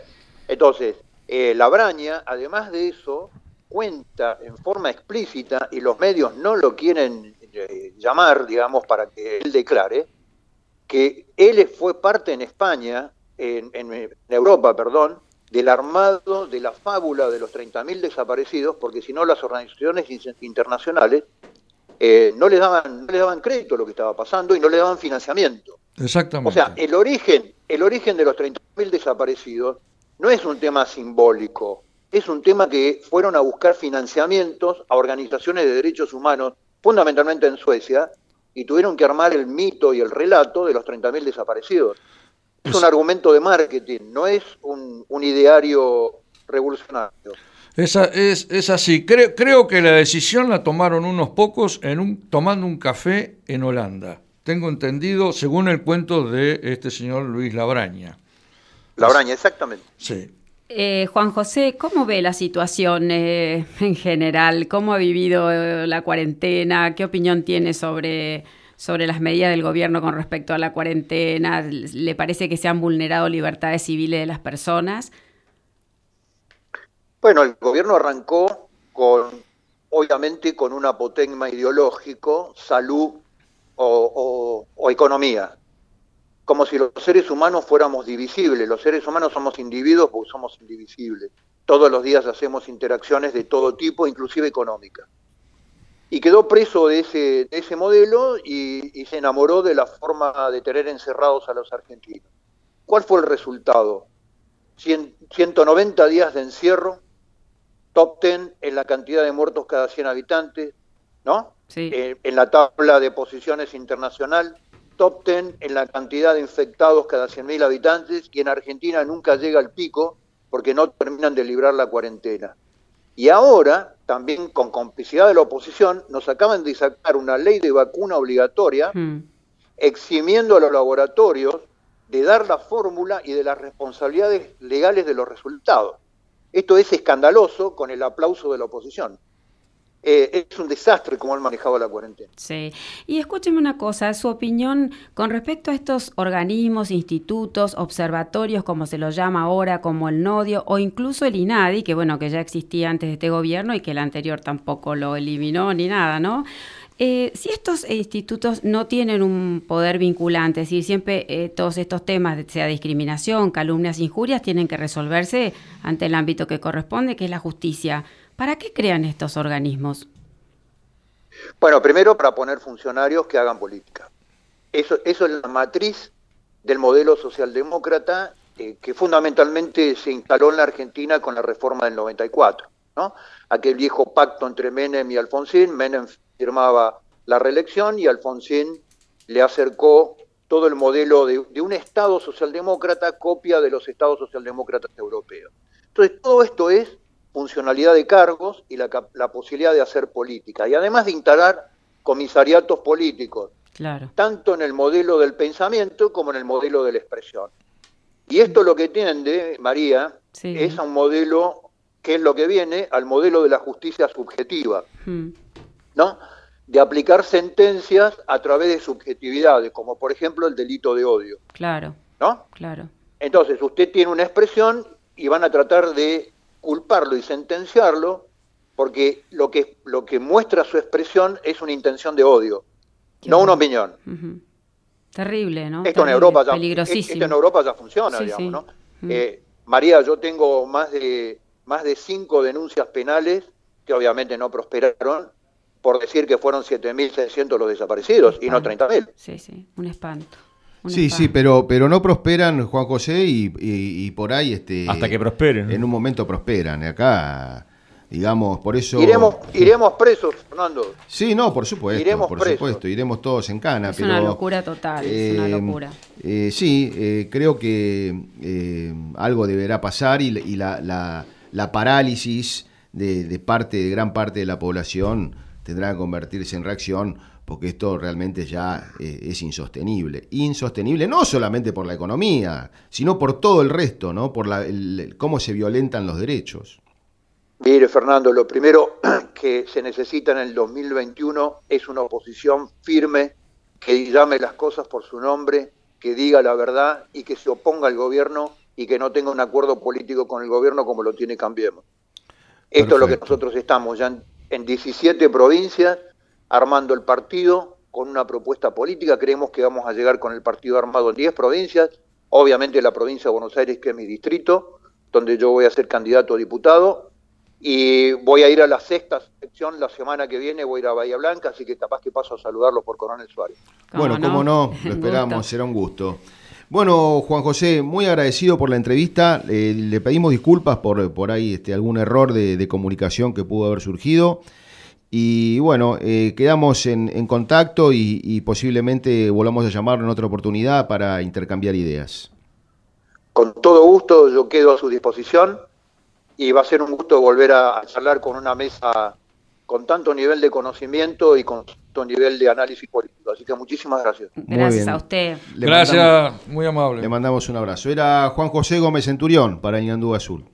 Entonces, eh, la Braña, además de eso, cuenta en forma explícita, y los medios no lo quieren eh, llamar, digamos, para que él declare, que él fue parte en España, en, en Europa, perdón, del armado de la fábula de los 30.000 desaparecidos, porque si no las organizaciones internacionales eh, no, le daban, no le daban crédito a lo que estaba pasando y no le daban financiamiento. Exactamente. O sea, el origen, el origen de los 30.000 desaparecidos no es un tema simbólico, es un tema que fueron a buscar financiamientos a organizaciones de derechos humanos, fundamentalmente en Suecia, y tuvieron que armar el mito y el relato de los 30.000 desaparecidos. Es un argumento de marketing, no es un, un ideario revolucionario. Esa, es, es así. Creo, creo que la decisión la tomaron unos pocos en un, tomando un café en Holanda. Tengo entendido, según el cuento de este señor Luis Labraña. Labraña, exactamente. Sí. Eh, Juan José, ¿cómo ve la situación eh, en general? ¿Cómo ha vivido eh, la cuarentena? ¿Qué opinión tiene sobre, sobre las medidas del gobierno con respecto a la cuarentena? ¿Le parece que se han vulnerado libertades civiles de las personas? Bueno, el gobierno arrancó con, obviamente, con un apotegma ideológico, salud o, economía. Como si los seres humanos fuéramos divisibles. Los seres humanos somos individuos porque somos indivisibles. Todos los días hacemos interacciones de todo tipo, inclusive económicas. Y quedó preso de ese, de ese modelo y, y se enamoró de la forma de tener encerrados a los argentinos. ¿Cuál fue el resultado? 190 días de encierro, top 10 en la cantidad de muertos cada 100 habitantes, ¿no? Eh, en la tabla de posiciones internacional, top 10 en la cantidad de infectados cada 100.000 habitantes y en Argentina nunca llega al pico porque no terminan de librar la cuarentena. Y ahora, también con complicidad de la oposición, nos acaban de sacar una ley de vacuna obligatoria, hmm. eximiendo a los laboratorios de dar la fórmula y de las responsabilidades legales de los resultados. Esto es escandaloso con el aplauso de la oposición. Eh, es un desastre cómo han manejado la cuarentena. Sí, y escúcheme una cosa, su opinión con respecto a estos organismos, institutos, observatorios, como se los llama ahora, como el NODIO o incluso el INADI, que bueno, que ya existía antes de este gobierno y que el anterior tampoco lo eliminó ni nada, ¿no? Eh, si estos institutos no tienen un poder vinculante, es decir, siempre eh, todos estos temas, sea discriminación, calumnias, injurias, tienen que resolverse ante el ámbito que corresponde, que es la justicia. ¿Para qué crean estos organismos? Bueno, primero para poner funcionarios que hagan política. Eso, eso es la matriz del modelo socialdemócrata eh, que fundamentalmente se instaló en la Argentina con la reforma del 94. ¿no? Aquel viejo pacto entre Menem y Alfonsín, Menem firmaba la reelección y Alfonsín le acercó todo el modelo de, un Estado socialdemócrata copia de los Estados socialdemócratas europeos. Entonces, todo esto es funcionalidad de cargos y la, posibilidad de hacer política. Y además de instalar comisariatos políticos, tanto en el modelo del pensamiento como en el modelo de la expresión. Y esto lo que tiende, María, es a un modelo que es lo que viene al modelo de la justicia subjetiva. Hmm. ¿No? De aplicar sentencias a través de subjetividades, como por ejemplo el delito de odio. Claro. ¿No? Claro. Entonces, usted tiene una expresión y van a tratar de culparlo y sentenciarlo porque lo que, lo que muestra su expresión es una intención de odio, no una opinión. Terrible, ¿no? Esto, en Europa ya, esto en Europa ya funciona, digamos, ¿no? Eh, María, yo tengo más de, más de cinco denuncias penales que obviamente no prosperaron por decir que fueron 7.600 los desaparecidos y no 30.000. Sí, sí, un espanto. sí, sí, pero, pero no prosperan, Juan José, y, por ahí... Este, Hasta que prosperen. En un momento prosperan. Acá, digamos, por eso... Iremos, iremos presos, Fernando. Sí, no, por supuesto. Iremos por supuesto, iremos todos en cana. Es una locura total, es una eh, locura. Eh, sí, eh, creo que algo deberá pasar y, la, la, la, parálisis de, de parte, de gran parte de la población tendrá que convertirse en reacción porque esto realmente ya eh, es insostenible. Insostenible no solamente por la economía, sino por todo el resto, ¿no? Por la, cómo se violentan los derechos. Mire, Fernando, lo primero que se necesita en el 2021 es una oposición firme que llame las cosas por su nombre, que diga la verdad y que se oponga al gobierno y que no tenga un acuerdo político con el gobierno como lo tiene Cambiemos. Esto es lo que nosotros estamos ya en 17 provincias armando el partido con una propuesta política. Creemos que vamos a llegar con el partido armado en 10 provincias, obviamente la provincia de Buenos Aires, que es mi distrito, donde yo voy a ser candidato a diputado, y voy a ir a la sexta sección la semana que viene, voy a ir a Bahía Blanca, así que capaz que paso a saludarlo por Coronel Suárez. Bueno, cómo no, lo esperamos, será un gusto. Bueno, Juan José, muy agradecido por la entrevista. Eh, le pedimos disculpas por, por ahí este, algún error de, comunicación que pudo haber surgido. Y bueno, eh, quedamos en, contacto y, posiblemente volvamos a llamarlo en otra oportunidad para intercambiar ideas. Con todo gusto, yo quedo a su disposición y va a ser un gusto volver a charlar con una mesa con tanto nivel de conocimiento y con tanto nivel de análisis político. Así que muchísimas gracias. Gracias a usted. gracias, muy amable. Le mandamos un abrazo. Era Juan José Gómez Centurión para Ñandú Azul.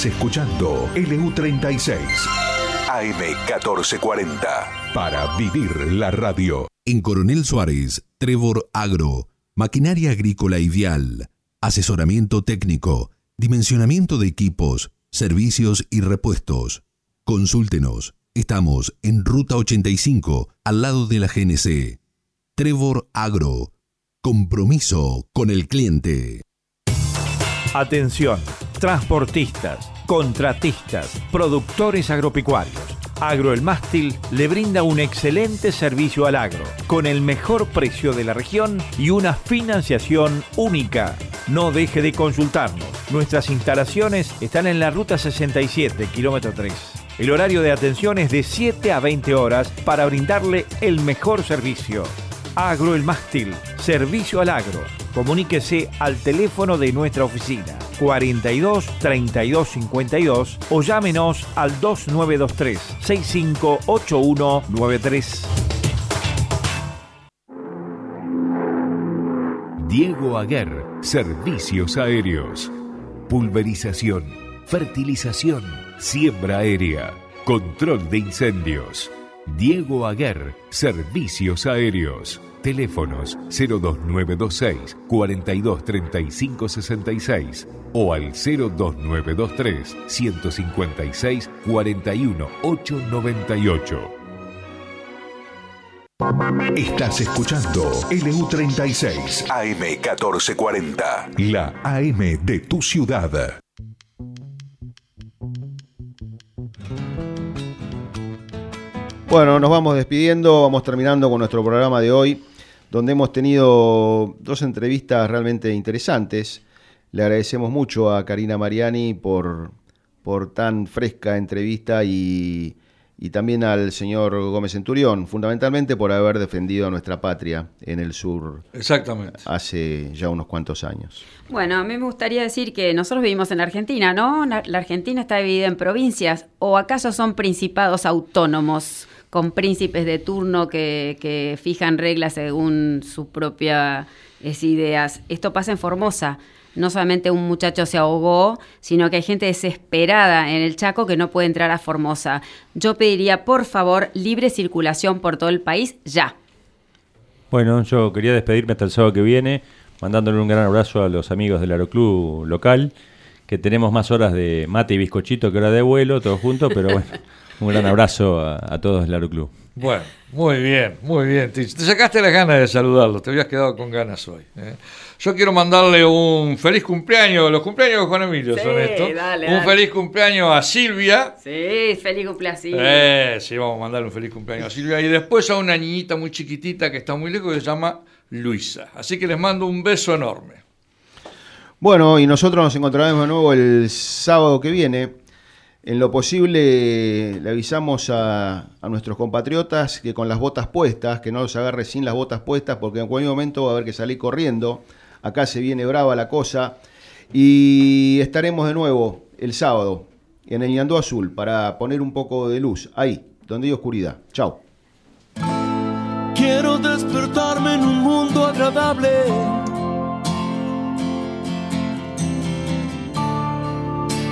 Estás escuchando LU36 AM1440 para vivir la radio. En Coronel Suárez, Trevor Agro, maquinaria agrícola ideal, asesoramiento técnico, dimensionamiento de equipos, servicios y repuestos. Consúltenos. Estamos en Ruta 85, al lado de la GNC. Trevor Agro. Compromiso con el cliente. Atención, transportistas, contratistas, productores agropecuarios. Agro El Mástil le brinda un excelente servicio al agro, con el mejor precio de la región y una financiación única. No deje de consultarnos. Nuestras instalaciones están en la ruta 67, kilómetro 3. El horario de atención es de 7 a 20 horas para brindarle el mejor servicio. Agro El Mástil, servicio al agro. Comuníquese al teléfono de nuestra oficina 42 32 52 o llámenos al 2923 658193. Diego Aguer, Servicios Aéreos. Pulverización, fertilización, siembra aérea, control de incendios. Diego Aguer, Servicios Aéreos. Teléfonos 02926 4235 66 o al 02923 156 41 898. Estás escuchando LU36 AM1440, la AM de tu ciudad. Bueno, nos vamos despidiendo, vamos terminando con nuestro programa de hoy, donde hemos tenido dos entrevistas realmente interesantes. Le agradecemos mucho a Karina Mariani por, por tan fresca entrevista y, y también al señor Gómez Centurión, fundamentalmente por haber defendido a nuestra patria en el sur. Exactamente. Hace ya unos cuantos años. Bueno, a mí me gustaría decir que nosotros vivimos en la Argentina, ¿no? La la Argentina está dividida en provincias, o acaso son principados autónomos con príncipes de turno que, que fijan reglas según sus propias ideas. Esto pasa en Formosa. No solamente un muchacho se ahogó, sino que hay gente desesperada en el Chaco que no puede entrar a Formosa. Yo pediría, por favor, libre circulación por todo el país ya. Bueno, yo quería despedirme hasta el sábado que viene, mandándole un gran abrazo a los amigos del Aeroclub local, que tenemos más horas de mate y bizcochito que hora de vuelo, todos juntos, pero bueno, un gran abrazo a, a todos del Aeroclub. Bueno, muy bien, muy bien. Te, te sacaste las ganas de saludarlo, te habías quedado con ganas hoy. ¿eh? Yo quiero mandarle un feliz cumpleaños, los cumpleaños de Juan Emilio Sí, son estos. dale, un dale. feliz cumpleaños a Silvia. Sí, feliz cumpleaños. Eh, sí, vamos a mandarle un feliz cumpleaños a Silvia. Y después a una niñita muy chiquitita que está muy lejos que se llama Luisa. Así que les mando un beso enorme. Bueno, y nosotros nos encontraremos de nuevo el sábado que viene. En lo posible le avisamos a, a nuestros compatriotas que con las botas puestas, que no los agarre sin las botas puestas, porque en cualquier momento va a haber que salir corriendo. Acá se viene brava la cosa. Y estaremos de nuevo el sábado en el Ñandó Azul para poner un poco de luz ahí, donde hay oscuridad. Chao. Quiero despertarme en un mundo agradable.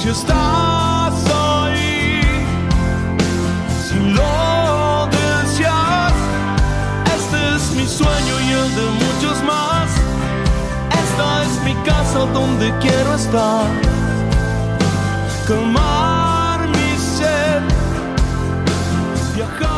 Si estás ahí, si lo deseas, este es mi sueño y el de muchos más. Esta es mi casa donde quiero estar. Calmar mi sed, viajar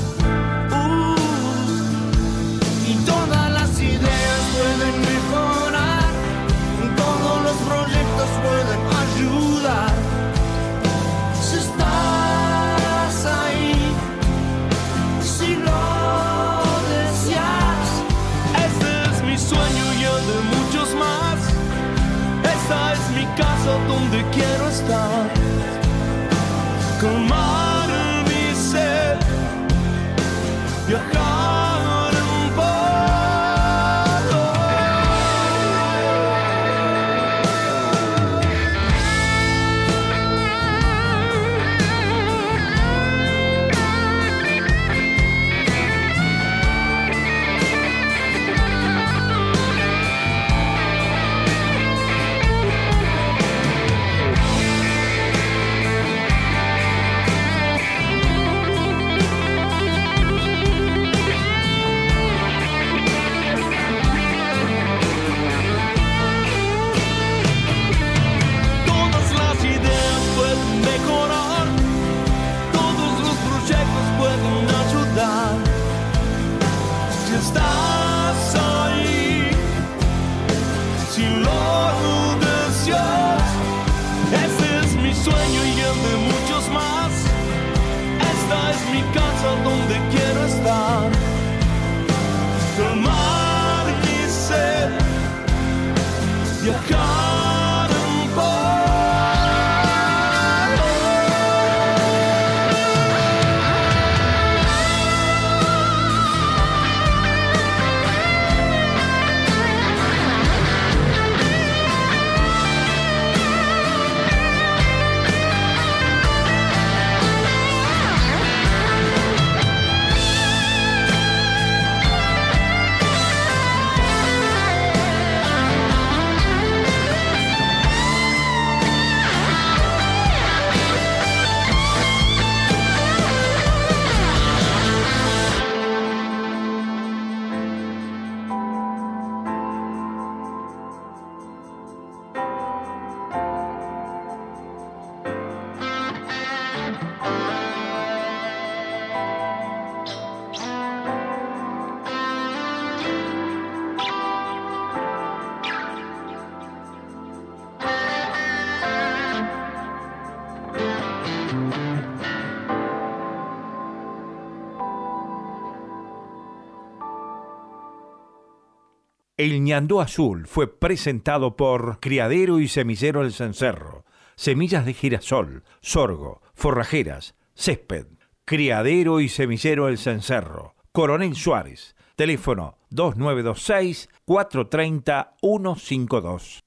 quiero estar con más. El ñandó azul fue presentado por Criadero y Semillero El Cencerro, semillas de girasol, sorgo, forrajeras, césped. Criadero y Semillero El Cencerro, Coronel Suárez, teléfono 2926 430 152.